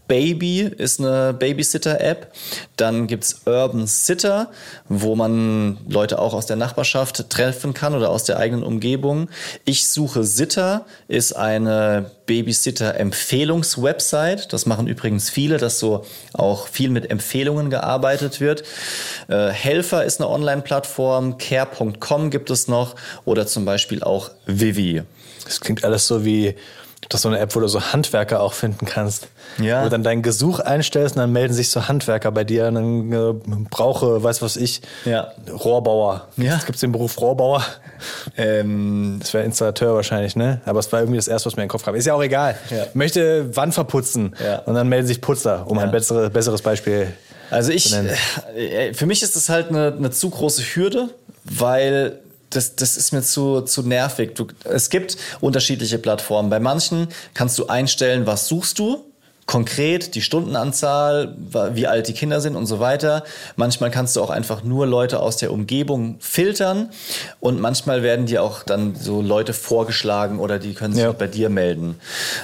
Baby ist eine Babysitter-App. Dann gibt's Urban Sitter, wo man Leute auch aus der Nachbarschaft treffen kann oder aus der eigenen Umgebung. Ich suche Sitter ist eine Babysitter-Empfehlungswebsite. Das machen übrigens viele, dass so auch viel mit Empfehlungen gearbeitet wird. Äh, Helfer ist eine Online-Plattform. Care.com gibt es noch oder zum Beispiel auch Vivi. Das klingt alles so wie das ist so eine App, wo du so Handwerker auch finden kannst. Ja. Wo du dann deinen Gesuch einstellst und dann melden sich so Handwerker bei dir und dann äh, brauche, weiß was ich, Ja. Rohrbauer. Ja. Gibt es den Beruf Rohrbauer? Ähm, Das wäre Installateur wahrscheinlich, ne? Aber es war irgendwie das erste, was mir in den Kopf kam. Ist ja auch egal. Ja. Möchte Wand verputzen. Ja. Und dann melden sich Putzer, um Ja. ein bessere, besseres Beispiel. Also ich, zu nennen. äh, für mich ist das halt eine, eine zu große Hürde, weil das, das ist mir zu, zu nervig. Du, es gibt unterschiedliche Plattformen. Bei manchen kannst du einstellen, was suchst du. Konkret die Stundenanzahl, wie alt die Kinder sind und so weiter. Manchmal kannst du auch einfach nur Leute aus der Umgebung filtern und manchmal werden dir auch dann so Leute vorgeschlagen oder die können sich Ja. bei dir melden.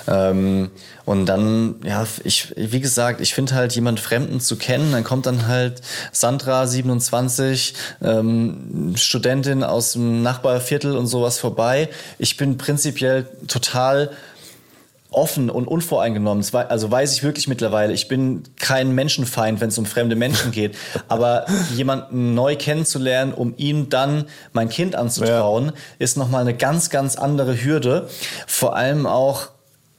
Ähm, und dann, ja, ich, wie gesagt, ich finde halt jemand Fremden zu kennen, dann kommt dann halt Sandra, 27, ähm, Studentin aus dem Nachbarviertel und sowas vorbei. Ich bin prinzipiell total offen und unvoreingenommen. Also weiß ich wirklich mittlerweile, ich bin kein Menschenfeind, wenn es um fremde Menschen geht. Aber jemanden neu kennenzulernen, um ihm dann mein Kind anzutrauen, ist nochmal eine ganz, ganz andere Hürde. Vor allem auch,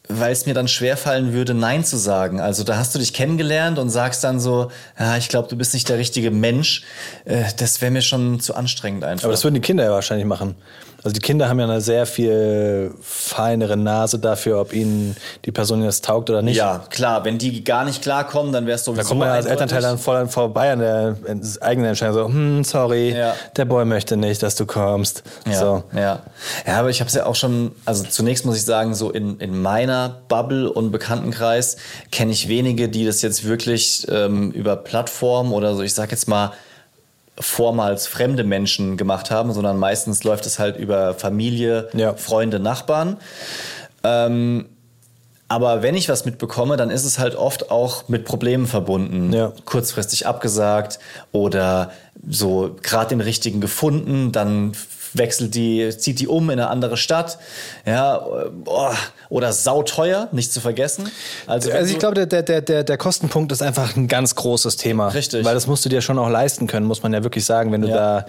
weil es mir dann schwerfallen würde, Nein zu sagen. Also da hast du dich kennengelernt und sagst dann so, ja, ich glaube, du bist nicht der richtige Mensch. Äh, Das wäre mir schon zu anstrengend einfach. Aber das würden die Kinder ja wahrscheinlich machen. Also die Kinder haben ja eine sehr viel feinere Nase dafür, ob ihnen die Person jetzt taugt oder nicht. ja, klar, wenn die gar nicht klarkommen, dann wärst du Da kommt man als Elternteil dann voll vorbei an der eigenen Entscheidung. So, hm, sorry, Ja. der Boy möchte nicht, dass du kommst. Ja, So. ja. ja, aber ich habe es ja auch schon, also zunächst muss ich sagen, so in, in meiner Bubble und Bekanntenkreis kenne ich wenige, die das jetzt wirklich ähm, über Plattformen oder so, ich sag jetzt mal, vormals fremde Menschen gemacht haben, sondern meistens läuft es halt über Familie, Ja. Freunde, Nachbarn. Ähm, aber wenn ich was mitbekomme, dann ist es halt oft auch mit Problemen verbunden. Ja. Kurzfristig abgesagt oder so gerade den richtigen gefunden, dann wechselt die, zieht die um in eine andere Stadt. Ja, oder sauteuer, nicht zu vergessen. Also, Also ich glaube, der, der, der, der Kostenpunkt ist einfach ein ganz großes Thema. Richtig. Weil das musst du dir schon auch leisten können, muss man ja wirklich sagen. Wenn du Ja. da,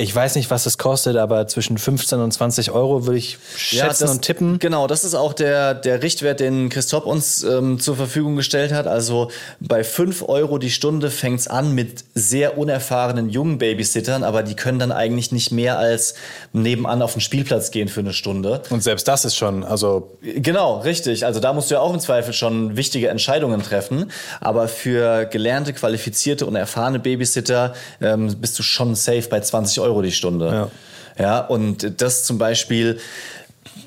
ich weiß nicht, was es kostet, aber zwischen 15 und 20 Euro würde ich schätzen das, und tippen. Genau, das ist auch der, der Richtwert, den Christoph uns ähm, zur Verfügung gestellt hat. Also bei 5 Euro die Stunde fängt's an mit sehr unerfahrenen jungen Babysittern, aber die können dann eigentlich nicht mehr als nebenan auf den Spielplatz gehen für eine Stunde. Und selbst das ist schon, also Genau, richtig. Also da musst du ja auch im Zweifel schon wichtige Entscheidungen treffen. Aber für gelernte, qualifizierte und erfahrene Babysitter ähm, bist du schon safe bei 20 Euro die Stunde. Ja. ja, und das zum Beispiel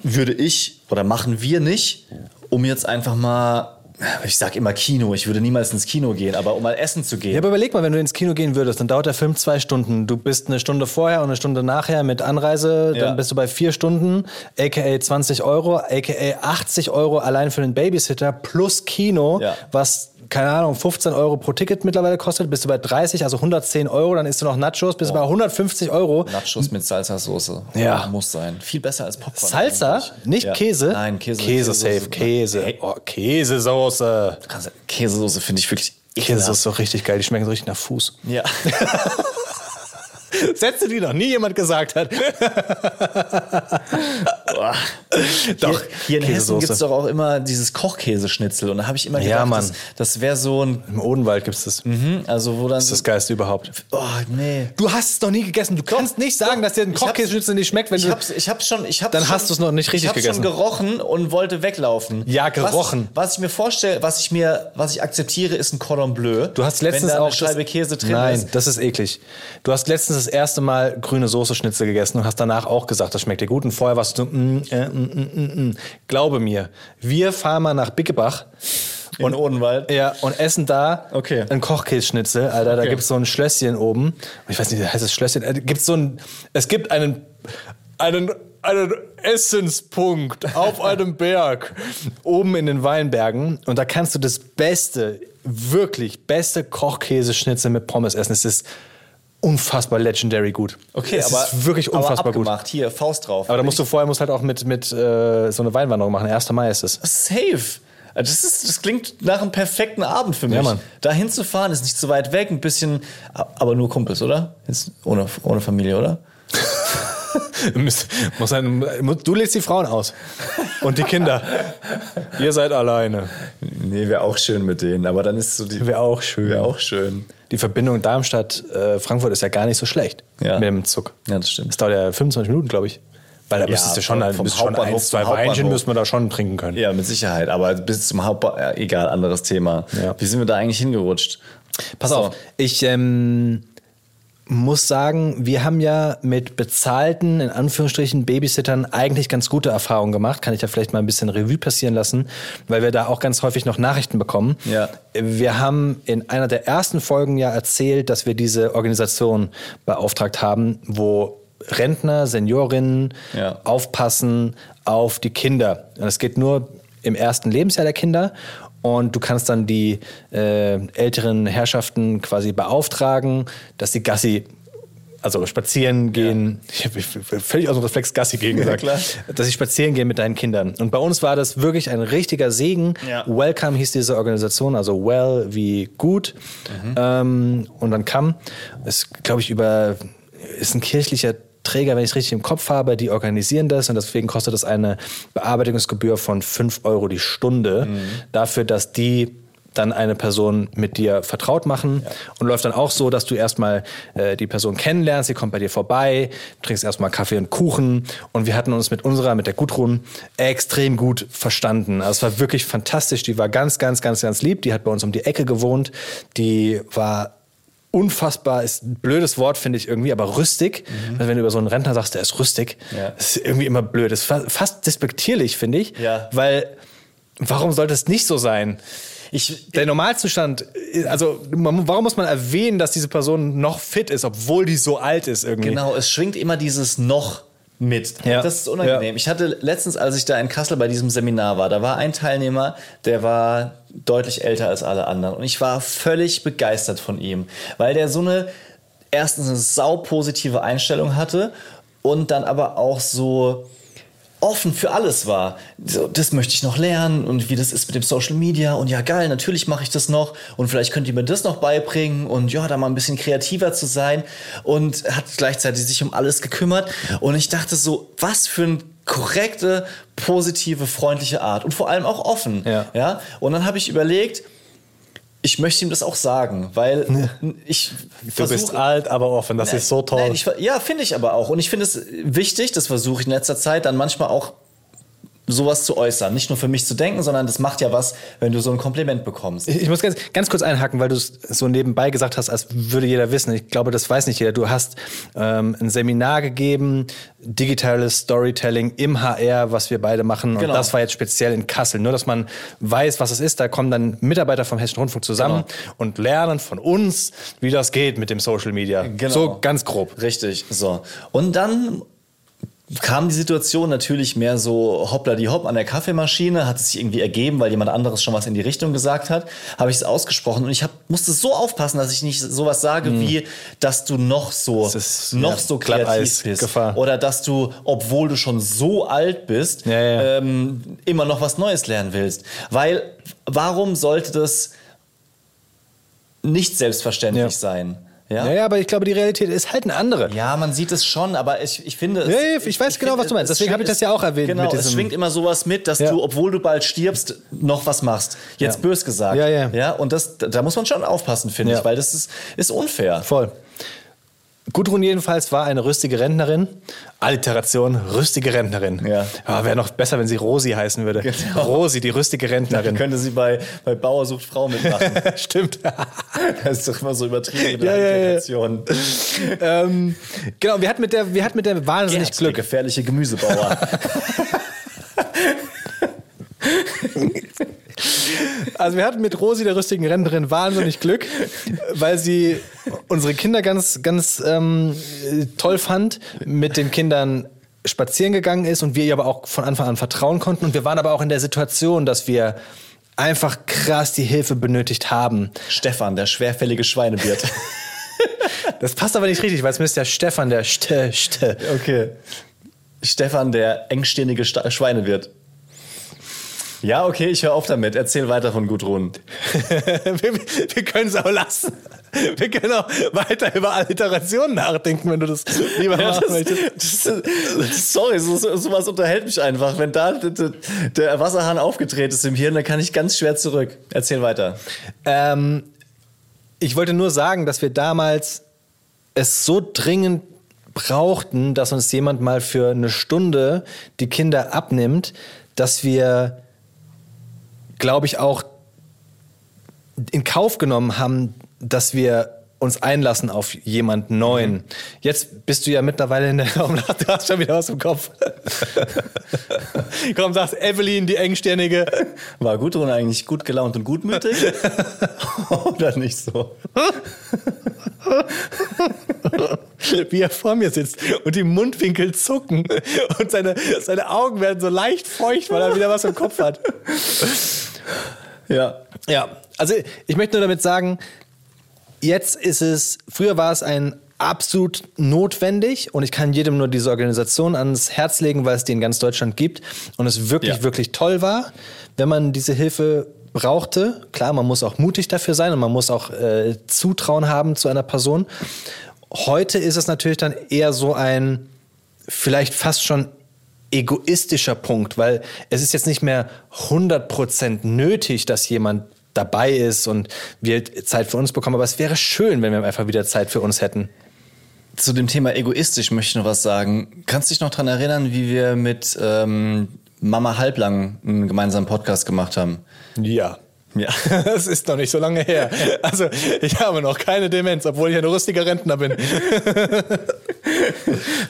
würde ich oder machen wir nicht, um jetzt einfach mal, ich sag immer Kino, ich würde niemals ins Kino gehen, aber um mal essen zu gehen. Ja, aber überleg mal, wenn du ins Kino gehen würdest, dann dauert der Film zwei Stunden. Du bist eine Stunde vorher und eine Stunde nachher mit Anreise, Ja. dann bist du bei vier Stunden, aka 20 Euro, aka 80 Euro allein für den Babysitter plus Kino, Ja. was, keine Ahnung, 15 Euro pro Ticket mittlerweile kostet, bist du bei 30, also 110 Euro, dann isst du noch Nachos, bist du bei 150 Euro. Nachos mit Salsa-Soße. Ja. Muss sein. Viel besser als Popcorn. Salsa, eigentlich. nicht Ja. Käse? Nein, Käse. Käse safe, Käse. Hey, Oh, Käsesoße. Käsesoße finde ich wirklich Käse ist so richtig geil, die schmecken so richtig nach Fuß. Ja. Sätze, die noch nie jemand gesagt hat. Doch, Hier, hier in Hessen gibt es doch auch immer dieses Kochkäseschnitzel. Und da habe ich immer Ja, gedacht, Mann. das, das wäre so ein. Im Odenwald gibt es das. Mhm, also, wo dann. Das ist das Geilste überhaupt. oh, nee. Du hast es noch nie gegessen. Du kannst nicht sagen, dass dir ein Ich hab's- Kochkäseschnitzel nicht schmeckt, wenn Ich du. hab's, ich hab's schon, ich hab's Dann schon, hast du's noch nicht richtig ich hab's gegessen. schon gerochen und wollte weglaufen. Ja, gerochen. Was, was ich mir vorstelle, was ich mir, was ich akzeptiere, ist ein Cordon Bleu. Du hast letztens wenn da auch eine Scheibe Käse drin Nein, ist. das ist eklig. Du hast letztens das erste Mal grüne Soße Schnitzel gegessen und hast danach auch gesagt, das schmeckt dir gut. Und vorher warst du mm, äh, mm, mm, mm, mm. glaube mir, wir fahren mal nach Bickebach In Odenwald. ja, und essen da Okay. ein Kochkäseschnitzel. Alter, da Okay. gibt's so ein Schlösschen oben. Ich weiß nicht, heißt das Schlösschen? Äh, Gibt's so ein, es gibt einen, einen, einen Essenspunkt auf einem Berg oben in den Weinbergen und da kannst du das beste, wirklich beste Kochkäseschnitzel mit Pommes essen. Es ist unfassbar legendary gut. Okay, es aber ist wirklich aber unfassbar gut. abgemacht. Hier, Faust drauf. Aber da musst du vorher musst halt auch mit, mit äh, so eine Weinwanderung machen. 1. Mai ist es. Safe. Das, ist, das klingt nach einem perfekten Abend für mich. Ja, Mann. Da hinzufahren ist nicht so weit weg, ein bisschen, aber nur Kumpels, oder? Jetzt ohne, ohne Familie, oder? Du lädst die Frauen aus. Und die Kinder. Ihr seid alleine. Nee, wäre auch schön mit denen, aber dann ist so die. Wäre auch schön. Wäre auch schön. Die Verbindung Darmstadt-Frankfurt ist ja gar nicht so schlecht. Ja. Mit dem Zug. Ja, das stimmt. Das dauert ja 25 Minuten, glaube ich. Weil da Ja, müsstest du schon, vom- ein, vom schon Hauptbahnhof eins, zwei Hauptbahnhof. Weinchen müssen wir da schon trinken können. Ja, mit Sicherheit, aber bis zum Haupt... Ja, egal, anderes Thema. Ja. Wie sind wir da eigentlich hingerutscht? Pass So. auf, ich ähm, muss sagen, wir haben ja mit bezahlten, in Anführungsstrichen, Babysittern eigentlich ganz gute Erfahrungen gemacht. Kann ich ja vielleicht mal ein bisschen Revue passieren lassen, weil wir da auch ganz häufig noch Nachrichten bekommen. Ja. Wir haben in einer der ersten Folgen ja erzählt, dass wir diese Organisation beauftragt haben, wo Rentner, Seniorinnen Ja. aufpassen auf die Kinder. Und es geht nur im ersten Lebensjahr der Kinder. Und du kannst dann die äh, älteren Herrschaften quasi beauftragen, dass sie Gassi, also spazieren gehen. Ich habe völlig aus dem Reflex Gassi gegen gesagt. klar. Dass sie spazieren gehen mit deinen Kindern. Und bei uns war das wirklich ein richtiger Segen. Ja. Welcome hieß diese Organisation, also well wie gut. Mhm. Ähm, und dann kam, es glaube ich über, ist ein kirchlicher Träger, wenn ich es richtig im Kopf habe, die organisieren das und deswegen kostet das eine Bearbeitungsgebühr von 5 Euro die Stunde Mhm. dafür, dass die dann eine Person mit dir vertraut machen. Und läuft dann auch so, dass du erstmal äh, die Person kennenlernst, sie kommt bei dir vorbei, trinkst erstmal Kaffee und Kuchen. Und wir hatten uns mit unserer, mit der Gudrun, extrem gut verstanden. Also es war wirklich fantastisch, die war ganz, ganz, ganz, ganz lieb, die hat bei uns um die Ecke gewohnt, die war unfassbar, ist ein blödes Wort, finde ich irgendwie, aber rüstig. Also wenn du über so einen Rentner sagst, der ist rüstig, Mhm. Ja. das ist irgendwie immer blöd. Das ist fa- fast despektierlich, finde ich. Ja. Weil, warum sollte es nicht so sein? Ich, Der Normalzustand, also man, warum muss man erwähnen, dass diese Person noch fit ist, obwohl die so alt ist irgendwie? Genau, es schwingt immer dieses noch mit. Ja. Das ist unangenehm. Ja. Ich hatte letztens, als ich da in Kassel bei diesem Seminar war, da war ein Teilnehmer, der war deutlich älter als alle anderen. Und ich war völlig begeistert von ihm, weil der so eine, erstens eine saupositive Einstellung hatte und dann aber auch so offen für alles war. So, das möchte ich noch lernen und wie das ist mit dem Social Media und ja geil, natürlich mache ich das noch und vielleicht könnt ihr mir das noch beibringen und ja, da mal ein bisschen kreativer zu sein und hat gleichzeitig sich um alles gekümmert und ich dachte so, was für eine korrekte, positive, freundliche Art und vor allem auch offen. Ja. Ja? Und dann habe ich überlegt, ich möchte ihm das auch sagen, weil ich Du bist alt, aber offen, das ist so toll. Nein, ich, ja, finde ich aber auch. Und ich finde es wichtig, das versuche ich in letzter Zeit dann manchmal auch sowas zu äußern. Nicht nur für mich zu denken, sondern das macht ja was, wenn du so ein Kompliment bekommst. Ich muss ganz, ganz kurz einhaken, weil du es so nebenbei gesagt hast, als würde jeder wissen. Ich glaube, das weiß nicht jeder. Du hast ähm, ein Seminar gegeben, digitales Storytelling im HR, was wir beide machen. Genau. Und das war jetzt speziell in Kassel. Nur, dass man weiß, was es ist. Da kommen dann Mitarbeiter vom Hessischen Rundfunk zusammen Genau. und lernen von uns, wie das geht mit dem Social Media. Genau. So ganz grob. Richtig, so. Und dann kam die Situation natürlich mehr so hoppla die hopp an der Kaffeemaschine, hat es sich irgendwie ergeben, weil jemand anderes schon was in die Richtung gesagt hat, habe ich es ausgesprochen und ich hab, musste so aufpassen, dass ich nicht sowas sage wie, dass du noch so, Mhm. Ist, noch ja, so kreativ bist Gefahr. oder dass du, obwohl du schon so alt bist, Ja, ja. Ähm, immer noch was Neues lernen willst. Weil, warum sollte das nicht selbstverständlich sein? Ja? Ja, aber ich glaube, die Realität ist halt eine andere. Ja, man sieht es schon, aber ich, ich finde es. Ja, ja, ich weiß genau, finde, was du meinst. es Deswegen habe ich das ja auch erwähnt Genau, es schwingt immer sowas mit, dass Ja. du, obwohl du bald stirbst, noch was machst. Jetzt Ja. bös gesagt. Ja, ja. ja und das, da muss man schon aufpassen, finde ich, weil das ist, ist unfair. Voll. Gudrun jedenfalls war eine rüstige Rentnerin. Alliteration, rüstige Rentnerin. Ja. Wäre noch besser, wenn sie Rosi heißen würde. Genau. Rosi, die rüstige Dann Rentnerin. könnte sie bei, bei Bauer sucht Frau mitmachen. Stimmt. das ist doch immer so übertrieben Ja, der ja, ja. Alliteration. ähm, genau, wir hatten mit der, wir hatten mit der wahnsinnig der Glück. gefährliche Gemüsebauer. Also wir hatten mit Rosi, der rüstigen Rentnerin, wahnsinnig Glück, weil sie unsere Kinder ganz, ganz ähm, toll fand, mit den Kindern spazieren gegangen ist und wir ihr aber auch von Anfang an vertrauen konnten. Und wir waren aber auch in der Situation, dass wir einfach krass die Hilfe benötigt haben. Stefan, der schwerfällige Schweinebiert. Das passt aber nicht richtig, weil es müsste ja Stefan, der Ste, Ste. Okay. Stefan, der engstirnige Sta- Schweinewirt. Ja, okay, ich höre auf damit. Erzähl weiter von Gudrun. wir, wir können es auch lassen. Wir können auch weiter über Alliterationen nachdenken, wenn du das lieber Ja, machen möchtest. sorry, so, so, sowas unterhält mich einfach. Wenn da der Wasserhahn aufgedreht ist im Hirn, dann kann ich ganz schwer zurück. Erzähl weiter. Ähm, ich wollte nur sagen, dass wir damals es so dringend brauchten, dass uns jemand mal für eine Stunde die Kinder abnimmt, dass wir, glaube ich, auch in Kauf genommen haben, dass wir uns einlassen auf jemanden Neuen. Jetzt bist du ja mittlerweile in der Komm, du hast schon wieder was im Kopf. Komm, sagst Evelyn, die engstirnige. War Gudrun eigentlich gut gelaunt und gutmütig? Oder nicht so? wie er vor mir sitzt und die Mundwinkel zucken und seine, seine Augen werden so leicht feucht, weil er wieder was im Kopf hat. Ja. Ja, also ich möchte nur damit sagen, jetzt ist es, früher war es ein absolut notwendig und ich kann jedem nur diese Organisation ans Herz legen, weil es die in ganz Deutschland gibt und es wirklich, Ja. wirklich toll war, wenn man diese Hilfe brauchte. Klar, man muss auch mutig dafür sein und man muss auch äh, Zutrauen haben zu einer Person. Heute ist es natürlich dann eher so ein, vielleicht fast schon egoistischer Punkt, weil es ist jetzt nicht mehr 100% nötig, dass jemand dabei ist und wir Zeit für uns bekommen, aber es wäre schön, wenn wir einfach wieder Zeit für uns hätten. Zu dem Thema egoistisch möchte ich noch was sagen. Kannst du dich noch daran erinnern, wie wir mit ähm, Mama Halblang einen gemeinsamen Podcast gemacht haben? Ja. Ja. Das ist noch nicht so lange her. Also, ich habe noch keine Demenz, obwohl ich ein lustiger Rentner bin.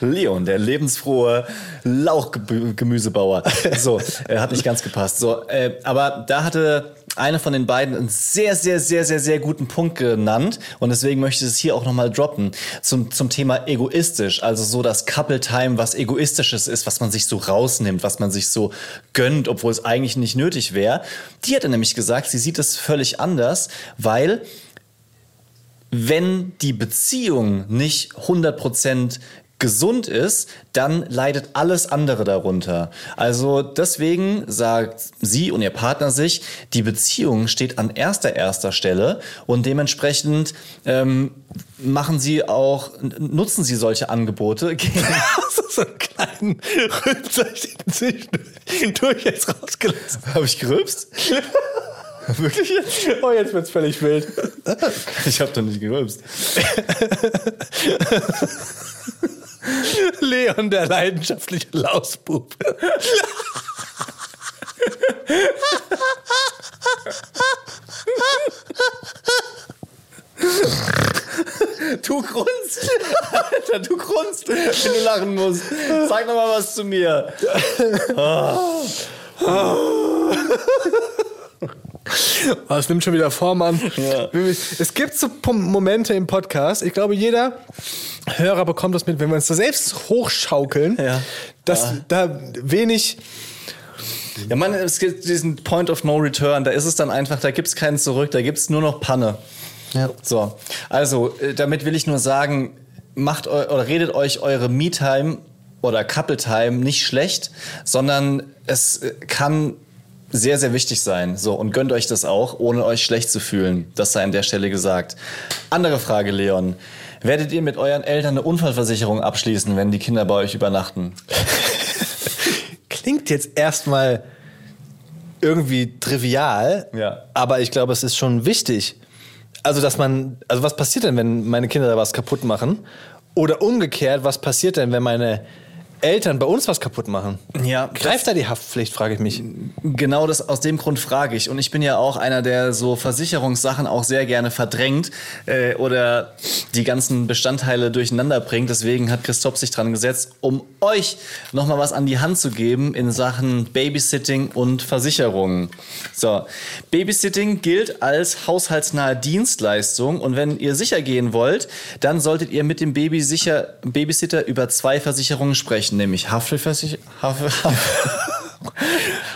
Leon, der lebensfrohe Lauchgemüsebauer. So, äh, hat nicht ganz gepasst. So, äh, aber da hatte eine von den beiden einen sehr, sehr, sehr, sehr, sehr guten Punkt genannt und deswegen möchte ich es hier auch nochmal droppen zum, zum Thema egoistisch. Also so das Couple Time, was egoistisches ist, was man sich so rausnimmt, was man sich so gönnt, obwohl es eigentlich nicht nötig wäre. Die hatte nämlich gesagt, sie sieht es völlig anders, weil wenn die Beziehung nicht 100% gesund ist, dann leidet alles andere darunter. Also deswegen sagt sie und ihr Partner sich, die Beziehung steht an erster, erster Stelle und dementsprechend ähm, machen sie auch, nutzen sie solche Angebote. so einen kleinen Rülpser durch jetzt rausgelassen. Habe ich gerülpst? Wirklich? Oh, jetzt wird's völlig wild. Ich habe doch nicht gerülpst. Leon, der leidenschaftliche Lausbub. Du grunzt. Alter, du grunzt, wenn du lachen musst. Sag noch mal was zu mir. Oh, es nimmt schon wieder Form an. Ja. Es gibt so Momente im Podcast, ich glaube, jeder Hörer bekommt das mit, wenn wir uns da selbst hochschaukeln, Ja. dass da wenig. Ja, man, es gibt diesen Point of No Return. Da ist es dann einfach, da gibt es keinen zurück, da gibt es nur noch Panne. Ja. So, also äh, damit will ich nur sagen, macht oder redet euch eure Me-Time oder Couple-Time nicht schlecht, sondern es äh, kann sehr, sehr wichtig sein. So, und gönnt euch das auch, ohne euch schlecht zu fühlen. Das sei an der Stelle gesagt. Andere Frage, Leon. Werdet ihr mit euren Eltern eine Unfallversicherung abschließen, wenn die Kinder bei euch übernachten? Klingt jetzt erstmal irgendwie trivial, Ja. aber ich glaube, es ist schon wichtig. Also, dass man, also was passiert denn, wenn meine Kinder da was kaputt machen? Oder umgekehrt, was passiert denn, wenn meine Eltern bei uns was kaputt machen? Ja, Greift da die Haftpflicht, frage ich mich. Genau das aus dem Grund frage ich. Und ich bin ja auch einer, der so Versicherungssachen auch sehr gerne verdrängt äh, oder die ganzen Bestandteile durcheinander bringt. Deswegen hat Christoph sich dran gesetzt, um euch nochmal was an die Hand zu geben in Sachen Babysitting und Versicherungen. So, Babysitting gilt als haushaltsnahe Dienstleistung und wenn ihr sicher gehen wollt, dann solltet ihr mit dem Baby sicher, Babysitter über zwei Versicherungen sprechen, nämlich Haftbefehlversicherung. Haft,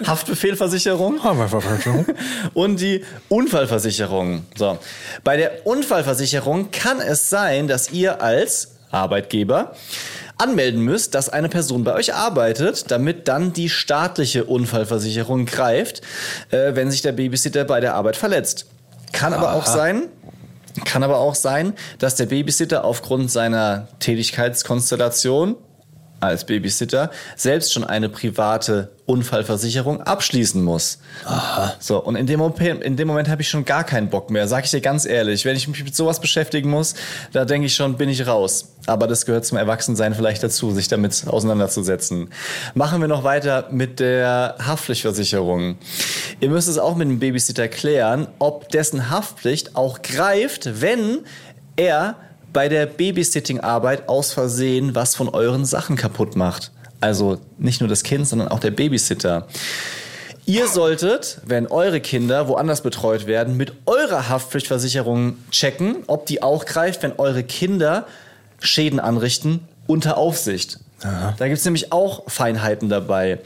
Haftbefehlversicherung und die Unfallversicherung. So. Bei der Unfallversicherung kann es sein, dass ihr als Arbeitgeber anmelden müsst, dass eine Person bei euch arbeitet, damit dann die staatliche Unfallversicherung greift, äh, wenn sich der Babysitter bei der Arbeit verletzt. Kann aber auch sein, kann aber auch sein, dass der Babysitter aufgrund seiner Tätigkeitskonstellation als Babysitter selbst schon eine private Unfallversicherung abschließen muss. So, und in dem Moment, in dem Moment habe ich schon gar keinen Bock mehr, sag ich dir ganz ehrlich. Wenn ich mich mit sowas beschäftigen muss, da denke ich schon, bin ich raus. Aber das gehört zum Erwachsensein vielleicht dazu, sich damit auseinanderzusetzen. Machen wir noch weiter mit der Haftpflichtversicherung. Ihr müsst es auch mit dem Babysitter klären, ob dessen Haftpflicht auch greift, wenn er bei der Babysitting-Arbeit aus Versehen was von euren Sachen kaputt macht. Also nicht nur das Kind, sondern auch der Babysitter. Ihr solltet, wenn eure Kinder woanders betreut werden, mit eurer Haftpflichtversicherung checken, ob die auch greift, wenn eure Kinder Schäden anrichten unter Aufsicht. Da gibt es nämlich auch Feinheiten dabei.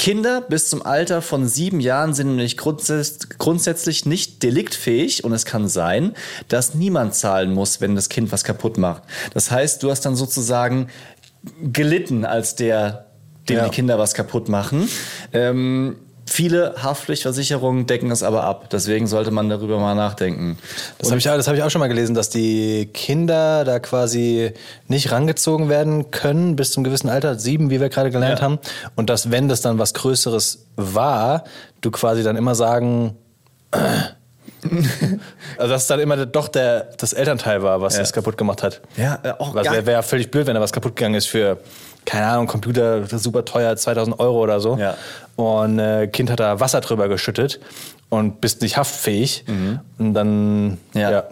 Kinder bis zum Alter von sieben Jahren sind nämlich grundsätz grundsätzlich nicht deliktfähig und es kann sein, dass niemand zahlen muss, wenn das Kind was kaputt macht. Das heißt, du hast dann sozusagen gelitten als der, dem Ja. die Kinder was kaputt machen. Ähm, viele Haftpflichtversicherungen decken das aber ab. Deswegen sollte man darüber mal nachdenken. Das habe ich, das hab ich auch schon mal gelesen, dass die Kinder da quasi nicht rangezogen werden können bis zum gewissen Alter, sieben, wie wir gerade gelernt Ja. haben. Und dass, wenn das dann was Größeres war, du quasi dann immer sagen. also, dass es dann immer doch der, das Elternteil war, was Ja. das kaputt gemacht hat. Ja, äh, auch gar- wäre wär ja völlig blöd, wenn da was kaputt gegangen ist für, keine Ahnung, Computer super teuer, 2000 Euro oder so. Ja. Und äh, Kind hat da Wasser drüber geschüttet und bist nicht haftfähig. Und dann, Mhm. Ja. ja.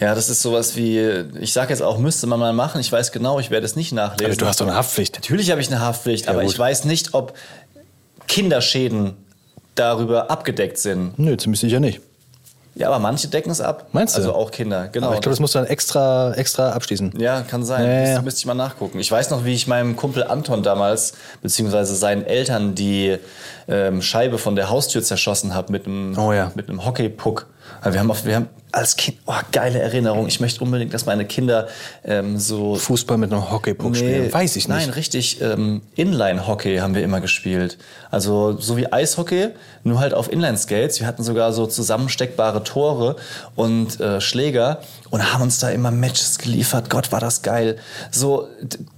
Ja, das ist sowas wie, ich sage jetzt auch, müsste man mal machen. Ich weiß genau, ich werde es nicht nachlesen. Aber du hast doch eine Haftpflicht. Natürlich habe ich eine Haftpflicht, aber gut. ich weiß nicht, ob Kinderschäden darüber abgedeckt sind. Nö, ziemlich sicher nicht. Ja, aber manche decken es ab. Meinst du? Also auch Kinder, genau. Aber ich glaube, das musst du dann extra, extra abschließen. ja, kann sein. Ja, ja, Müsste, ich mal nachgucken. Ich weiß noch, wie ich meinem Kumpel Anton damals, beziehungsweise seinen Eltern, die ähm, Scheibe von der Haustür zerschossen habe mit einem, Oh ja. mit einem Hockeypuck. Also wir haben, auf, wir haben als Kind, oh, geile Erinnerung. Ich möchte unbedingt, dass meine Kinder ähm, so Fußball mit einem Hockeypuck spielen. Weiß ich nicht. Nein, richtig. Ähm, Inline-Hockey haben wir immer gespielt. Also so wie Eishockey, nur halt auf Inline-Skates. Wir hatten sogar so zusammensteckbare Tore und äh, Schläger und haben uns da immer Matches geliefert. Gott, war das geil. So,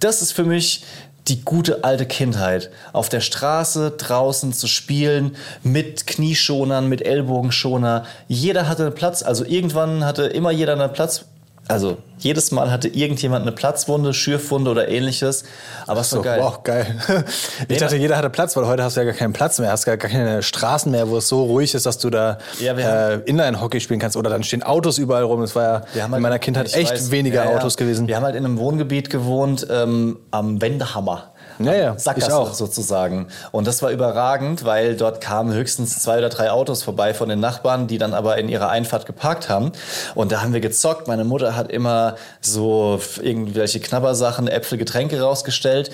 das ist für mich die gute alte Kindheit. Auf der Straße, draußen zu spielen, mit Knieschonern, mit Ellbogenschoner. Jeder hatte einen Platz. Also irgendwann hatte immer jeder einen Platz. Also jedes Mal hatte irgendjemand eine Platzwunde, Schürfwunde oder ähnliches. Aber es war So, geil. Wow, geil. Ich dachte, jeder hatte Platz, weil heute hast du ja gar keinen Platz mehr. Hast gar, gar keine Straßen mehr, wo es so ruhig ist, dass du da Ja, äh, Inline-Hockey spielen kannst. Oder dann stehen Autos überall rum. Das war ja haben in halt- meiner Kindheit echt weiß, weniger ja. Autos gewesen. Wir haben halt in einem Wohngebiet gewohnt, ähm, am Wendehammer. Ja, ja, Sackgasse ich auch. sozusagen. Und das war überragend, weil dort kamen höchstens zwei oder drei Autos vorbei von den Nachbarn, die dann aber in ihrer Einfahrt geparkt haben. Und da haben wir gezockt. Meine Mutter hat immer so irgendwelche Knabbersachen, Äpfel, Getränke rausgestellt.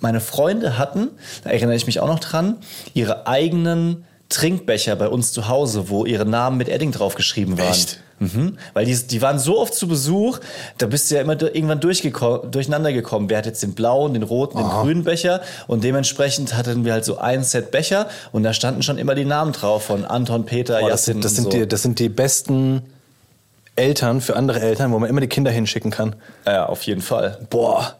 Meine Freunde hatten, da erinnere ich mich auch noch dran, ihre eigenen Trinkbecher bei uns zu Hause, wo ihre Namen mit Edding draufgeschrieben waren. Echt? Mhm. Weil die, die waren so oft zu Besuch, da bist du ja immer irgendwann durcheinander gekommen. Wer hat jetzt den blauen, den roten, den grünen Becher? Und dementsprechend hatten wir halt so ein Set Becher und da standen schon immer die Namen drauf von Anton, Peter, Boah, das, sind, das, sind so. die, das sind die besten Eltern für andere Eltern, wo man immer die Kinder hinschicken kann. ja, auf jeden Fall. Boah,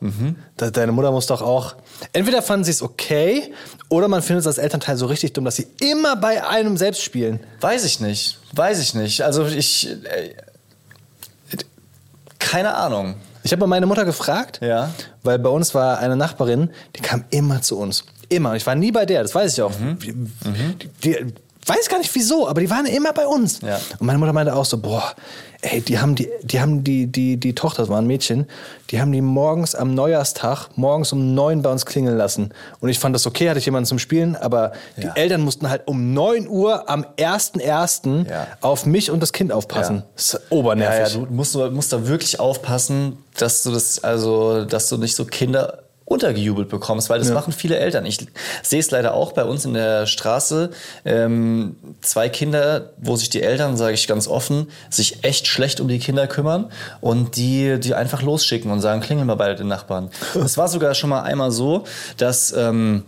da, deine Mutter muss doch auch. Entweder fanden sie es okay oder man findet es als Elternteil so richtig dumm, dass sie immer bei einem selbst spielen. Weiß ich nicht. Weiß ich nicht. Also ich. Äh, keine Ahnung. Ich habe mal meine Mutter gefragt, Ja. weil bei uns war eine Nachbarin, die kam immer zu uns. Immer. Ich war nie bei der, das weiß ich auch. Mhm. Die, die, weiß gar nicht wieso, aber die waren immer bei uns. Ja. Und meine Mutter meinte auch so, boah, ey, die haben die, die haben die, die, die Tochter, das war ein Mädchen, die haben die morgens am Neujahrstag, morgens um neun bei uns klingeln lassen. Und ich fand das okay, hatte ich jemanden zum Spielen, aber die Ja. Eltern mussten halt um 9 Uhr am 1.1. Ja. auf mich und das Kind aufpassen. Ja. Das ist obernervig. Ja, ja, du musst, du musst da wirklich aufpassen, dass du das, also, dass du nicht so Kinder untergejubelt bekommst, weil das machen viele Eltern. Ich sehe es leider auch bei uns in der Straße. Ähm, zwei Kinder, wo sich die Eltern, sage ich ganz offen, sich echt schlecht um die Kinder kümmern und die, die einfach losschicken und sagen, klingel mal bei den Nachbarn. Es war sogar schon mal einmal so, dass ähm,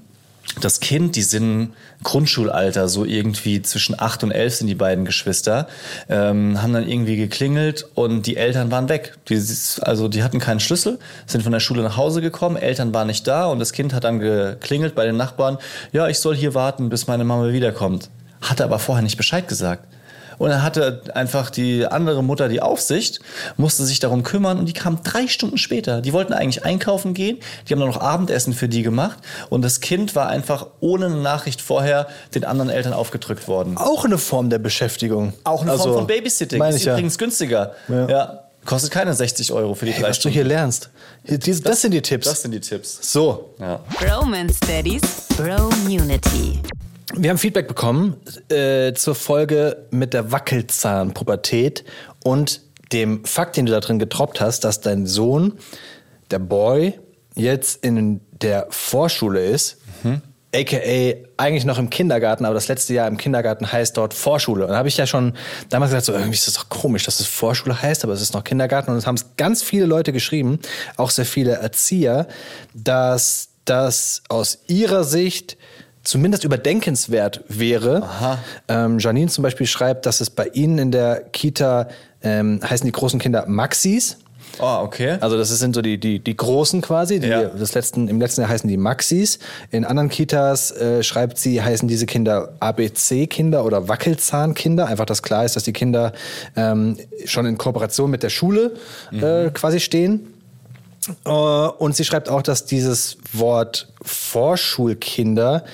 das Kind, die sind Grundschulalter, so irgendwie zwischen acht und elf sind die beiden Geschwister, ähm, haben dann irgendwie geklingelt und die Eltern waren weg. Die, also die hatten keinen Schlüssel, sind von der Schule nach Hause gekommen, Eltern waren nicht da und das Kind hat dann geklingelt bei den Nachbarn, ja, ich soll hier warten, bis meine Mama wiederkommt. Hatte aber vorher nicht Bescheid gesagt. Und dann hatte einfach die andere Mutter die Aufsicht, musste sich darum kümmern und die kam drei Stunden später. Die wollten eigentlich einkaufen gehen, die haben dann noch Abendessen für die gemacht und das Kind war einfach ohne eine Nachricht vorher den anderen Eltern aufgedrückt worden. Auch eine Form der Beschäftigung. Auch eine Also, Form von Babysitting. meine Ist ich ja. übrigens günstiger. Ja. Ja. Kostet keine 60 Euro für die Hey, drei was du Stunden. hier lernst. Hier, dies- das, sind die Tipps. Das sind die Tipps. so, Ja. Romance Daddies Bro-Munity. Wir haben Feedback bekommen äh, zur Folge mit der Wackelzahnpubertät und dem Fakt, den du da drin getroppt hast, dass dein Sohn, der Boy, jetzt in der Vorschule ist. AKA eigentlich noch im Kindergarten, aber das letzte Jahr im Kindergarten heißt dort Vorschule. Und da habe ich ja schon damals gesagt, so irgendwie ist das doch komisch, dass es Vorschule heißt, aber es ist noch Kindergarten. Und es haben es ganz viele Leute geschrieben, auch sehr viele Erzieher, dass das aus ihrer Sicht zumindest überdenkenswert wäre. Ähm, Janine zum Beispiel schreibt, dass es bei ihnen in der Kita ähm, heißen die großen Kinder Maxis. Oh, okay. Also das sind so die, die, die Großen quasi. Die, Ja. das letzten, Im letzten Jahr heißen die Maxis. In anderen Kitas äh, schreibt sie, heißen diese Kinder ABC-Kinder oder Wackelzahnkinder. Einfach, dass klar ist, dass die Kinder ähm, schon in Kooperation mit der Schule äh, quasi stehen. Äh, Und sie schreibt auch, dass dieses Wort Vorschulkinder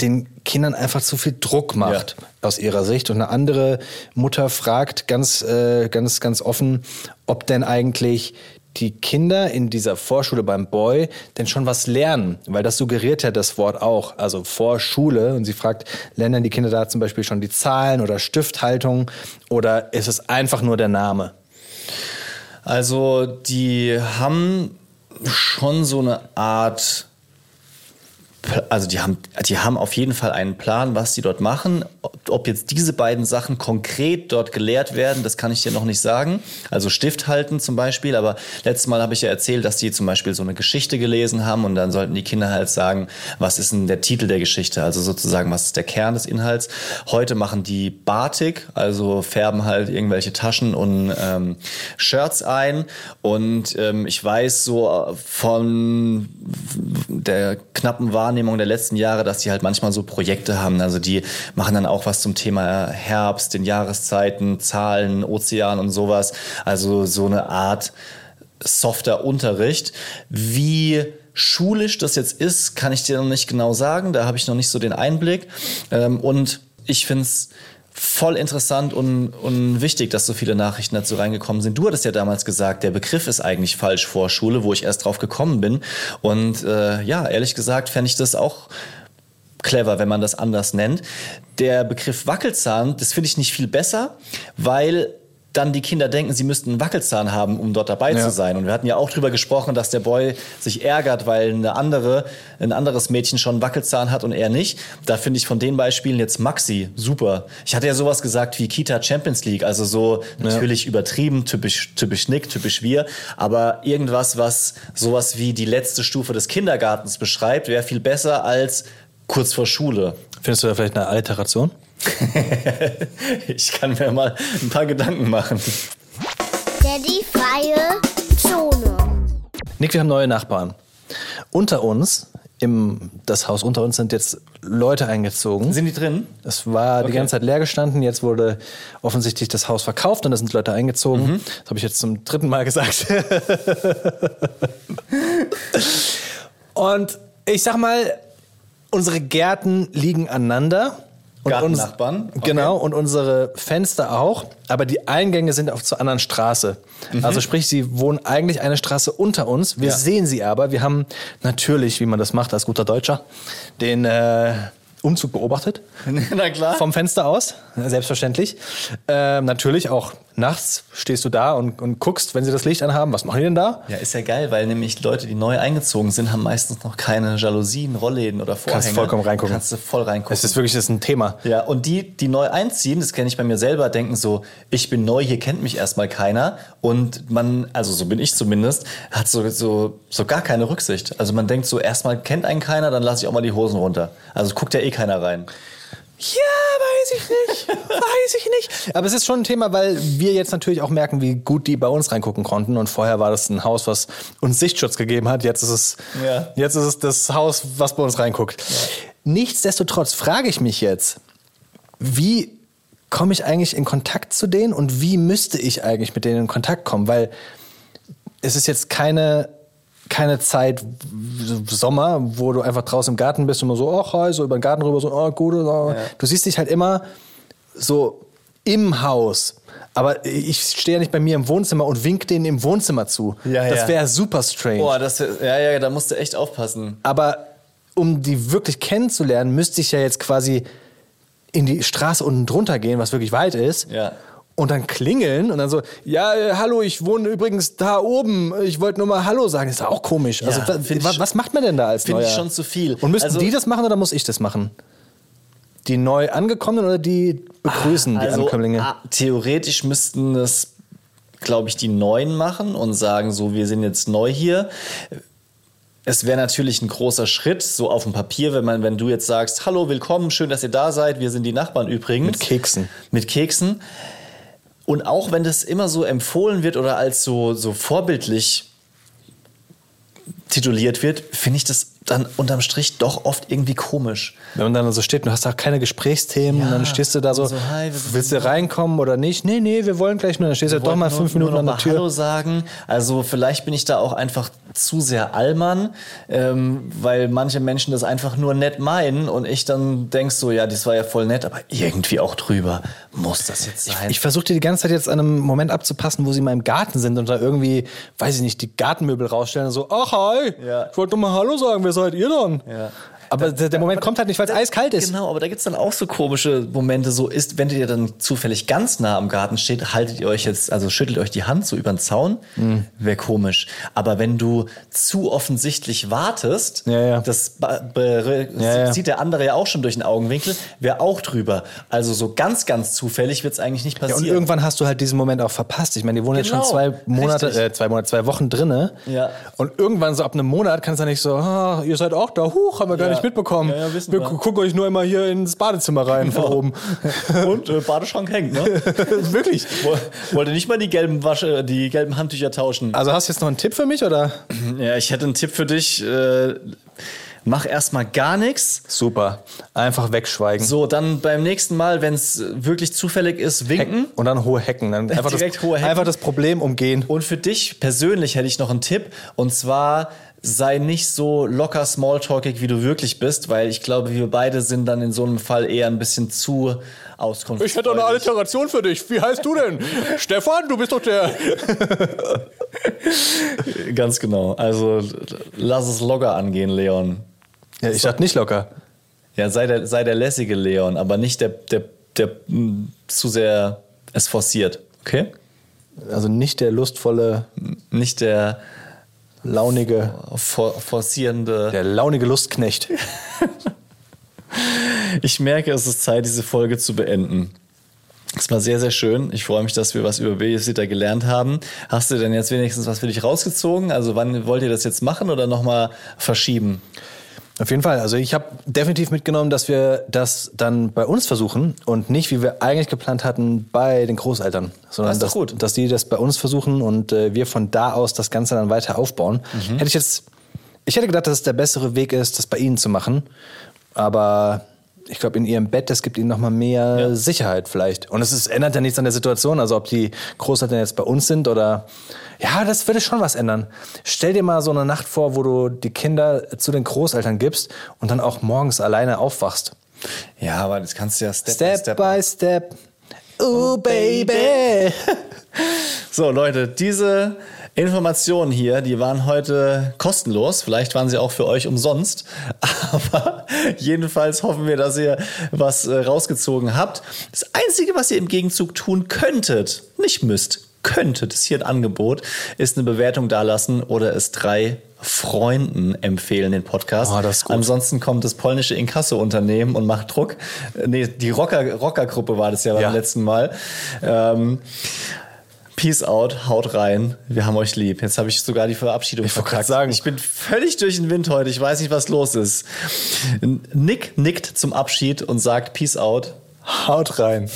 den Kindern einfach zu viel Druck macht aus ihrer Sicht. Und eine andere Mutter fragt ganz, äh, ganz, ganz offen, ob denn eigentlich die Kinder in dieser Vorschule beim Boy denn schon was lernen, weil das suggeriert ja das Wort auch, also Vorschule. Und sie fragt, lernen denn die Kinder da zum Beispiel schon die Zahlen oder Stifthaltung oder ist es einfach nur der Name? Also die haben schon so eine Art, also die haben, die haben auf jeden Fall einen Plan, was sie dort machen. Ob- jetzt diese beiden Sachen konkret dort gelehrt werden, das kann ich dir noch nicht sagen. Also Stift halten zum Beispiel, aber letztes Mal habe ich ja erzählt, dass die zum Beispiel so eine Geschichte gelesen haben und dann sollten die Kinder halt sagen, was ist denn der Titel der Geschichte, also sozusagen, was ist der Kern des Inhalts. Heute machen die Batik, also färben halt irgendwelche Taschen und ähm, Shirts ein und ähm, ich weiß so von der knappen Wahrnehmung der letzten Jahre, dass die halt manchmal so Projekte haben. Also die machen dann auch was zum Thema Herbst, den Jahreszeiten, Zahlen, Ozean und sowas. Also so eine Art softer Unterricht. Wie schulisch das jetzt ist, kann ich dir noch nicht genau sagen. Da habe ich noch nicht so den Einblick. Ähm, und ich finde es voll interessant und, und wichtig, dass so viele Nachrichten dazu reingekommen sind. Du hattest ja damals gesagt, der Begriff ist eigentlich falsch vor Schule, wo ich erst drauf gekommen bin. Und äh, ja, ehrlich gesagt, fände ich das auch clever, wenn man das anders nennt. Der Begriff Wackelzahn, das finde ich nicht viel besser, weil dann die Kinder denken, sie müssten einen Wackelzahn haben, um dort dabei Ja. zu sein. Und wir hatten ja auch drüber gesprochen, dass der Boy sich ärgert, weil eine andere, ein anderes Mädchen schon einen Wackelzahn hat und er nicht. Da finde ich von den Beispielen jetzt Maxi super. Ich hatte ja sowas gesagt wie Kita Champions League, also so natürlich übertrieben, typisch, typisch Nick, typisch wir, aber irgendwas, was sowas wie die letzte Stufe des Kindergartens beschreibt, wäre viel besser als kurz vor Schule. Findest du da vielleicht eine Alteration? Ich kann mir mal ein paar Gedanken machen. Daddy freie Zone. Nick, wir haben neue Nachbarn. Unter uns, im, das Haus unter uns sind jetzt Leute eingezogen. Sind die drin? Es war die Okay. ganze Zeit leer gestanden. Jetzt wurde offensichtlich das Haus verkauft und da sind Leute eingezogen. Das habe ich jetzt zum dritten Mal gesagt. und ich sag mal, unsere Gärten liegen aneinander. Und uns- Gartennachbarn? Okay. Genau, und unsere Fenster auch. Aber die Eingänge sind auf zur anderen Straße. Also sprich, sie wohnen eigentlich eine Straße unter uns. Wir Ja. sehen sie aber. Wir haben natürlich, wie man das macht als guter Deutscher, den äh, Umzug beobachtet. Na klar. Vom Fenster aus, selbstverständlich. Ähm, natürlich auch nachts stehst du da und, und guckst, wenn sie das Licht anhaben, was machen die denn da? Ja, ist ja geil, weil nämlich Leute, die neu eingezogen sind, haben meistens noch keine Jalousien, Rollläden oder Vorhänge. Kannst vollkommen reingucken. Kannst du voll reingucken. Es ist wirklich das ist ein Thema. ja, und die, die neu einziehen, das kenne ich bei mir selber, denken so, ich bin neu, hier kennt mich erstmal keiner. Und man, also so bin ich zumindest, hat so, so, so gar keine Rücksicht. Also man denkt so, erstmal kennt einen keiner, dann lasse ich auch mal die Hosen runter. Also guckt ja eh keiner rein. Ja, weiß ich nicht. weiß ich nicht. Aber es ist schon ein Thema, weil wir jetzt natürlich auch merken, wie gut die bei uns reingucken konnten. Und vorher war das ein Haus, was uns Sichtschutz gegeben hat. Jetzt ist es, Ja. jetzt ist es das Haus, was bei uns reinguckt. Nichtsdestotrotz frage ich mich jetzt, wie komme ich eigentlich in Kontakt zu denen und wie müsste ich eigentlich mit denen in Kontakt kommen? Weil es ist jetzt keine, keine Zeit so Sommer, wo du einfach draußen im Garten bist und immer so, oh, hi, so über den Garten rüber, so, oh, gut. Oh. Du siehst dich halt immer so im Haus. Aber ich stehe ja nicht bei mir im Wohnzimmer und wink denen im Wohnzimmer zu. Ja, das ja. wäre super strange. Boah, das, ja, ja, da musst du echt aufpassen. Aber um die wirklich kennenzulernen, müsste ich ja jetzt quasi in die Straße unten drunter gehen, was wirklich weit ist. Ja. Und dann klingeln und dann so, ja, äh, hallo, ich wohne übrigens da oben. Ich wollte nur mal Hallo sagen. ist auch komisch. also, wa- find wa- ich- was macht man denn da als Finde Neuer? ich schon zu viel. Und müssen Also- die das machen oder muss ich das machen? Die neu angekommenen oder die begrüßen die Also, Ankömmlinge? ah, theoretisch müssten es, glaube ich, die Neuen machen und sagen so, wir sind jetzt neu hier. Es wäre natürlich ein großer Schritt, so auf dem Papier, wenn man, wenn du jetzt sagst, hallo, willkommen, schön, dass ihr da seid, wir sind die Nachbarn übrigens. Mit Keksen. Mit Keksen. Und auch wenn das immer so empfohlen wird oder als so, so vorbildlich tituliert wird, finde ich das dann unterm Strich doch oft irgendwie komisch. Wenn man dann so steht, du hast auch keine Gesprächsthemen, Ja. dann stehst du da so, so, hi, wir willst du reinkommen oder nicht? Nee, nee, wir wollen gleich nur. Dann stehst du doch mal fünf Minuten nur an der mal Tür. Hallo sagen. Also vielleicht bin ich da auch einfach zu sehr Allmann, ähm, weil manche Menschen das einfach nur nett meinen und ich dann denk so, ja, das war ja voll nett, aber irgendwie auch drüber. Muss das jetzt sein? Ich versuche die ganze Zeit jetzt an einem Moment abzupassen, wo sie mal im Garten sind und da irgendwie, weiß ich nicht, die Gartenmöbel rausstellen und so, ach hi, Ja. ich wollte nur mal Hallo sagen, wer seid ihr dann? Ja. Aber der, der Moment kommt halt nicht, weil es eiskalt ist. Genau, aber da gibt's dann auch so komische Momente. So ist, wenn ihr dann zufällig ganz nah am Garten steht, haltet ihr euch jetzt, also schüttelt euch die Hand so über den Zaun, Mhm. wäre komisch. Aber wenn du zu offensichtlich wartest, Ja, ja. das Ja, sieht der andere ja auch schon durch den Augenwinkel, wäre auch drüber. Also so ganz, ganz zufällig wird's eigentlich nicht Ja, und passieren. irgendwann hast du halt diesen Moment auch verpasst. Ich meine, die wohnen jetzt Genau, schon zwei Monate, äh, zwei Monate, zwei Wochen drinne. Ja. Und irgendwann so ab einem Monat kannst du dann nicht so, ah, ihr seid auch da, huch, haben wir gar Ja. Nicht mitbekommen. Ja, ja, wissen wir wir. gu- gucken euch nur immer hier ins Badezimmer rein von oben. und äh, Badeschrank hängt, ne? Wirklich. Woll- Wollte nicht mal die gelben Wasche, die gelben Handtücher tauschen. Also hast du jetzt noch einen Tipp für mich oder? Ja, ich hätte einen Tipp für dich. Äh, mach erstmal gar nichts. Super. Einfach wegschweigen. So, dann beim nächsten Mal, wenn es wirklich zufällig ist, winken. Und dann hohe Hecken. Dann einfach, Direkt das, hohe Hecken. einfach das Problem umgehen. Und für dich persönlich hätte ich noch einen Tipp. Und zwar sei nicht so locker smalltalkig, wie du wirklich bist, weil ich glaube, wir beide sind dann in so einem Fall eher ein bisschen zu auskunftsfreudig. Alliteration für dich. Wie heißt du denn? Stefan, du bist doch der. Ganz genau. Also lass es locker angehen, Leon. Ja, ich dachte nicht locker. Ja, sei der, sei der lässige Leon, aber nicht der, der, der mh, zu sehr es forciert. Okay. Also nicht der lustvolle, Nicht der launige, for forcierende. der launige Lustknecht. Ich merke, es ist Zeit, diese Folge zu beenden. Es war sehr, sehr schön. Ich freue mich, dass wir was über Babysitter gelernt haben. Hast du denn jetzt wenigstens was für dich rausgezogen? Also wann wollt ihr das jetzt machen oder nochmal verschieben? Auf jeden Fall. Also ich habe definitiv mitgenommen, dass wir das dann bei uns versuchen und nicht, wie wir eigentlich geplant hatten, bei den Großeltern, sondern Das dass, gut. dass die das bei uns versuchen und äh, wir von da aus das Ganze dann weiter aufbauen. Mhm. Hätte ich jetzt, ich hätte gedacht, dass es der bessere Weg ist, das bei ihnen zu machen, aber ich glaube, in ihrem Bett, das gibt ihnen nochmal mehr Ja. Sicherheit vielleicht. Und es ändert ja nichts an der Situation, also ob die Großeltern jetzt bei uns sind oder. Ja, das würde schon was ändern. Stell dir mal so eine Nacht vor, wo du die Kinder zu den Großeltern gibst und dann auch morgens alleine aufwachst. Ja, aber das kannst du ja Step, Step, by step. Ooh, baby. So, Leute, diese Informationen hier, die waren heute kostenlos. Vielleicht waren sie auch für euch umsonst. Aber jedenfalls hoffen wir, dass ihr was äh, rausgezogen habt. Das Einzige, was ihr im Gegenzug tun könntet, nicht müsst, könntet, ist hier ein Angebot, ist eine Bewertung dalassen oder es drei Freunden empfehlen, den Podcast. Oh, das ist gut. Ansonsten kommt das polnische Inkasso-Unternehmen und macht Druck. Äh, Nee, die Rocker- Rocker-Gruppe war das ja beim Ja. letzten Mal. Ähm, Peace out, haut rein. Wir haben euch lieb. Jetzt habe ich sogar die Verabschiedung Ich wollte verkackt. sagen. Ich bin völlig durch den Wind heute. Ich weiß nicht, was los ist. Nick nickt zum Abschied und sagt Peace out. Haut rein.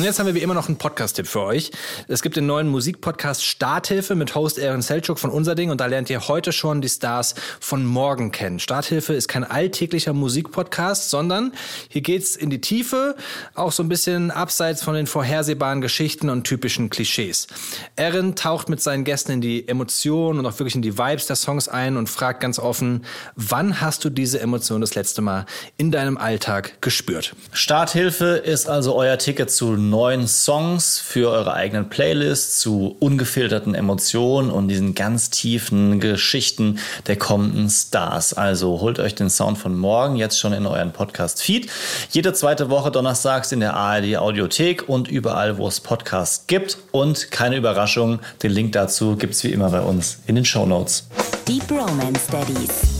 Und jetzt haben wir wie immer noch einen Podcast-Tipp für euch. Es gibt den neuen Musikpodcast Starthilfe mit Host Aaron Selchuk von Unser Ding und da lernt ihr heute schon die Stars von morgen kennen. Starthilfe ist kein alltäglicher Musikpodcast, sondern hier geht's in die Tiefe, auch so ein bisschen abseits von den vorhersehbaren Geschichten und typischen Klischees. Aaron taucht mit seinen Gästen in die Emotionen und auch wirklich in die Vibes der Songs ein und fragt ganz offen, wann hast du diese Emotion das letzte Mal in deinem Alltag gespürt? Starthilfe ist also euer Ticket zu neuen Songs für eure eigenen Playlists, zu ungefilterten Emotionen und diesen ganz tiefen Geschichten der kommenden Stars. Also holt euch den Sound von morgen jetzt schon in euren Podcast-Feed. Jede zweite Woche donnerstags in der ARD Audiothek und überall, wo es Podcasts gibt. Und keine Überraschung, den Link dazu gibt's wie immer bei uns in den Show Notes. Deep Romance Daddies.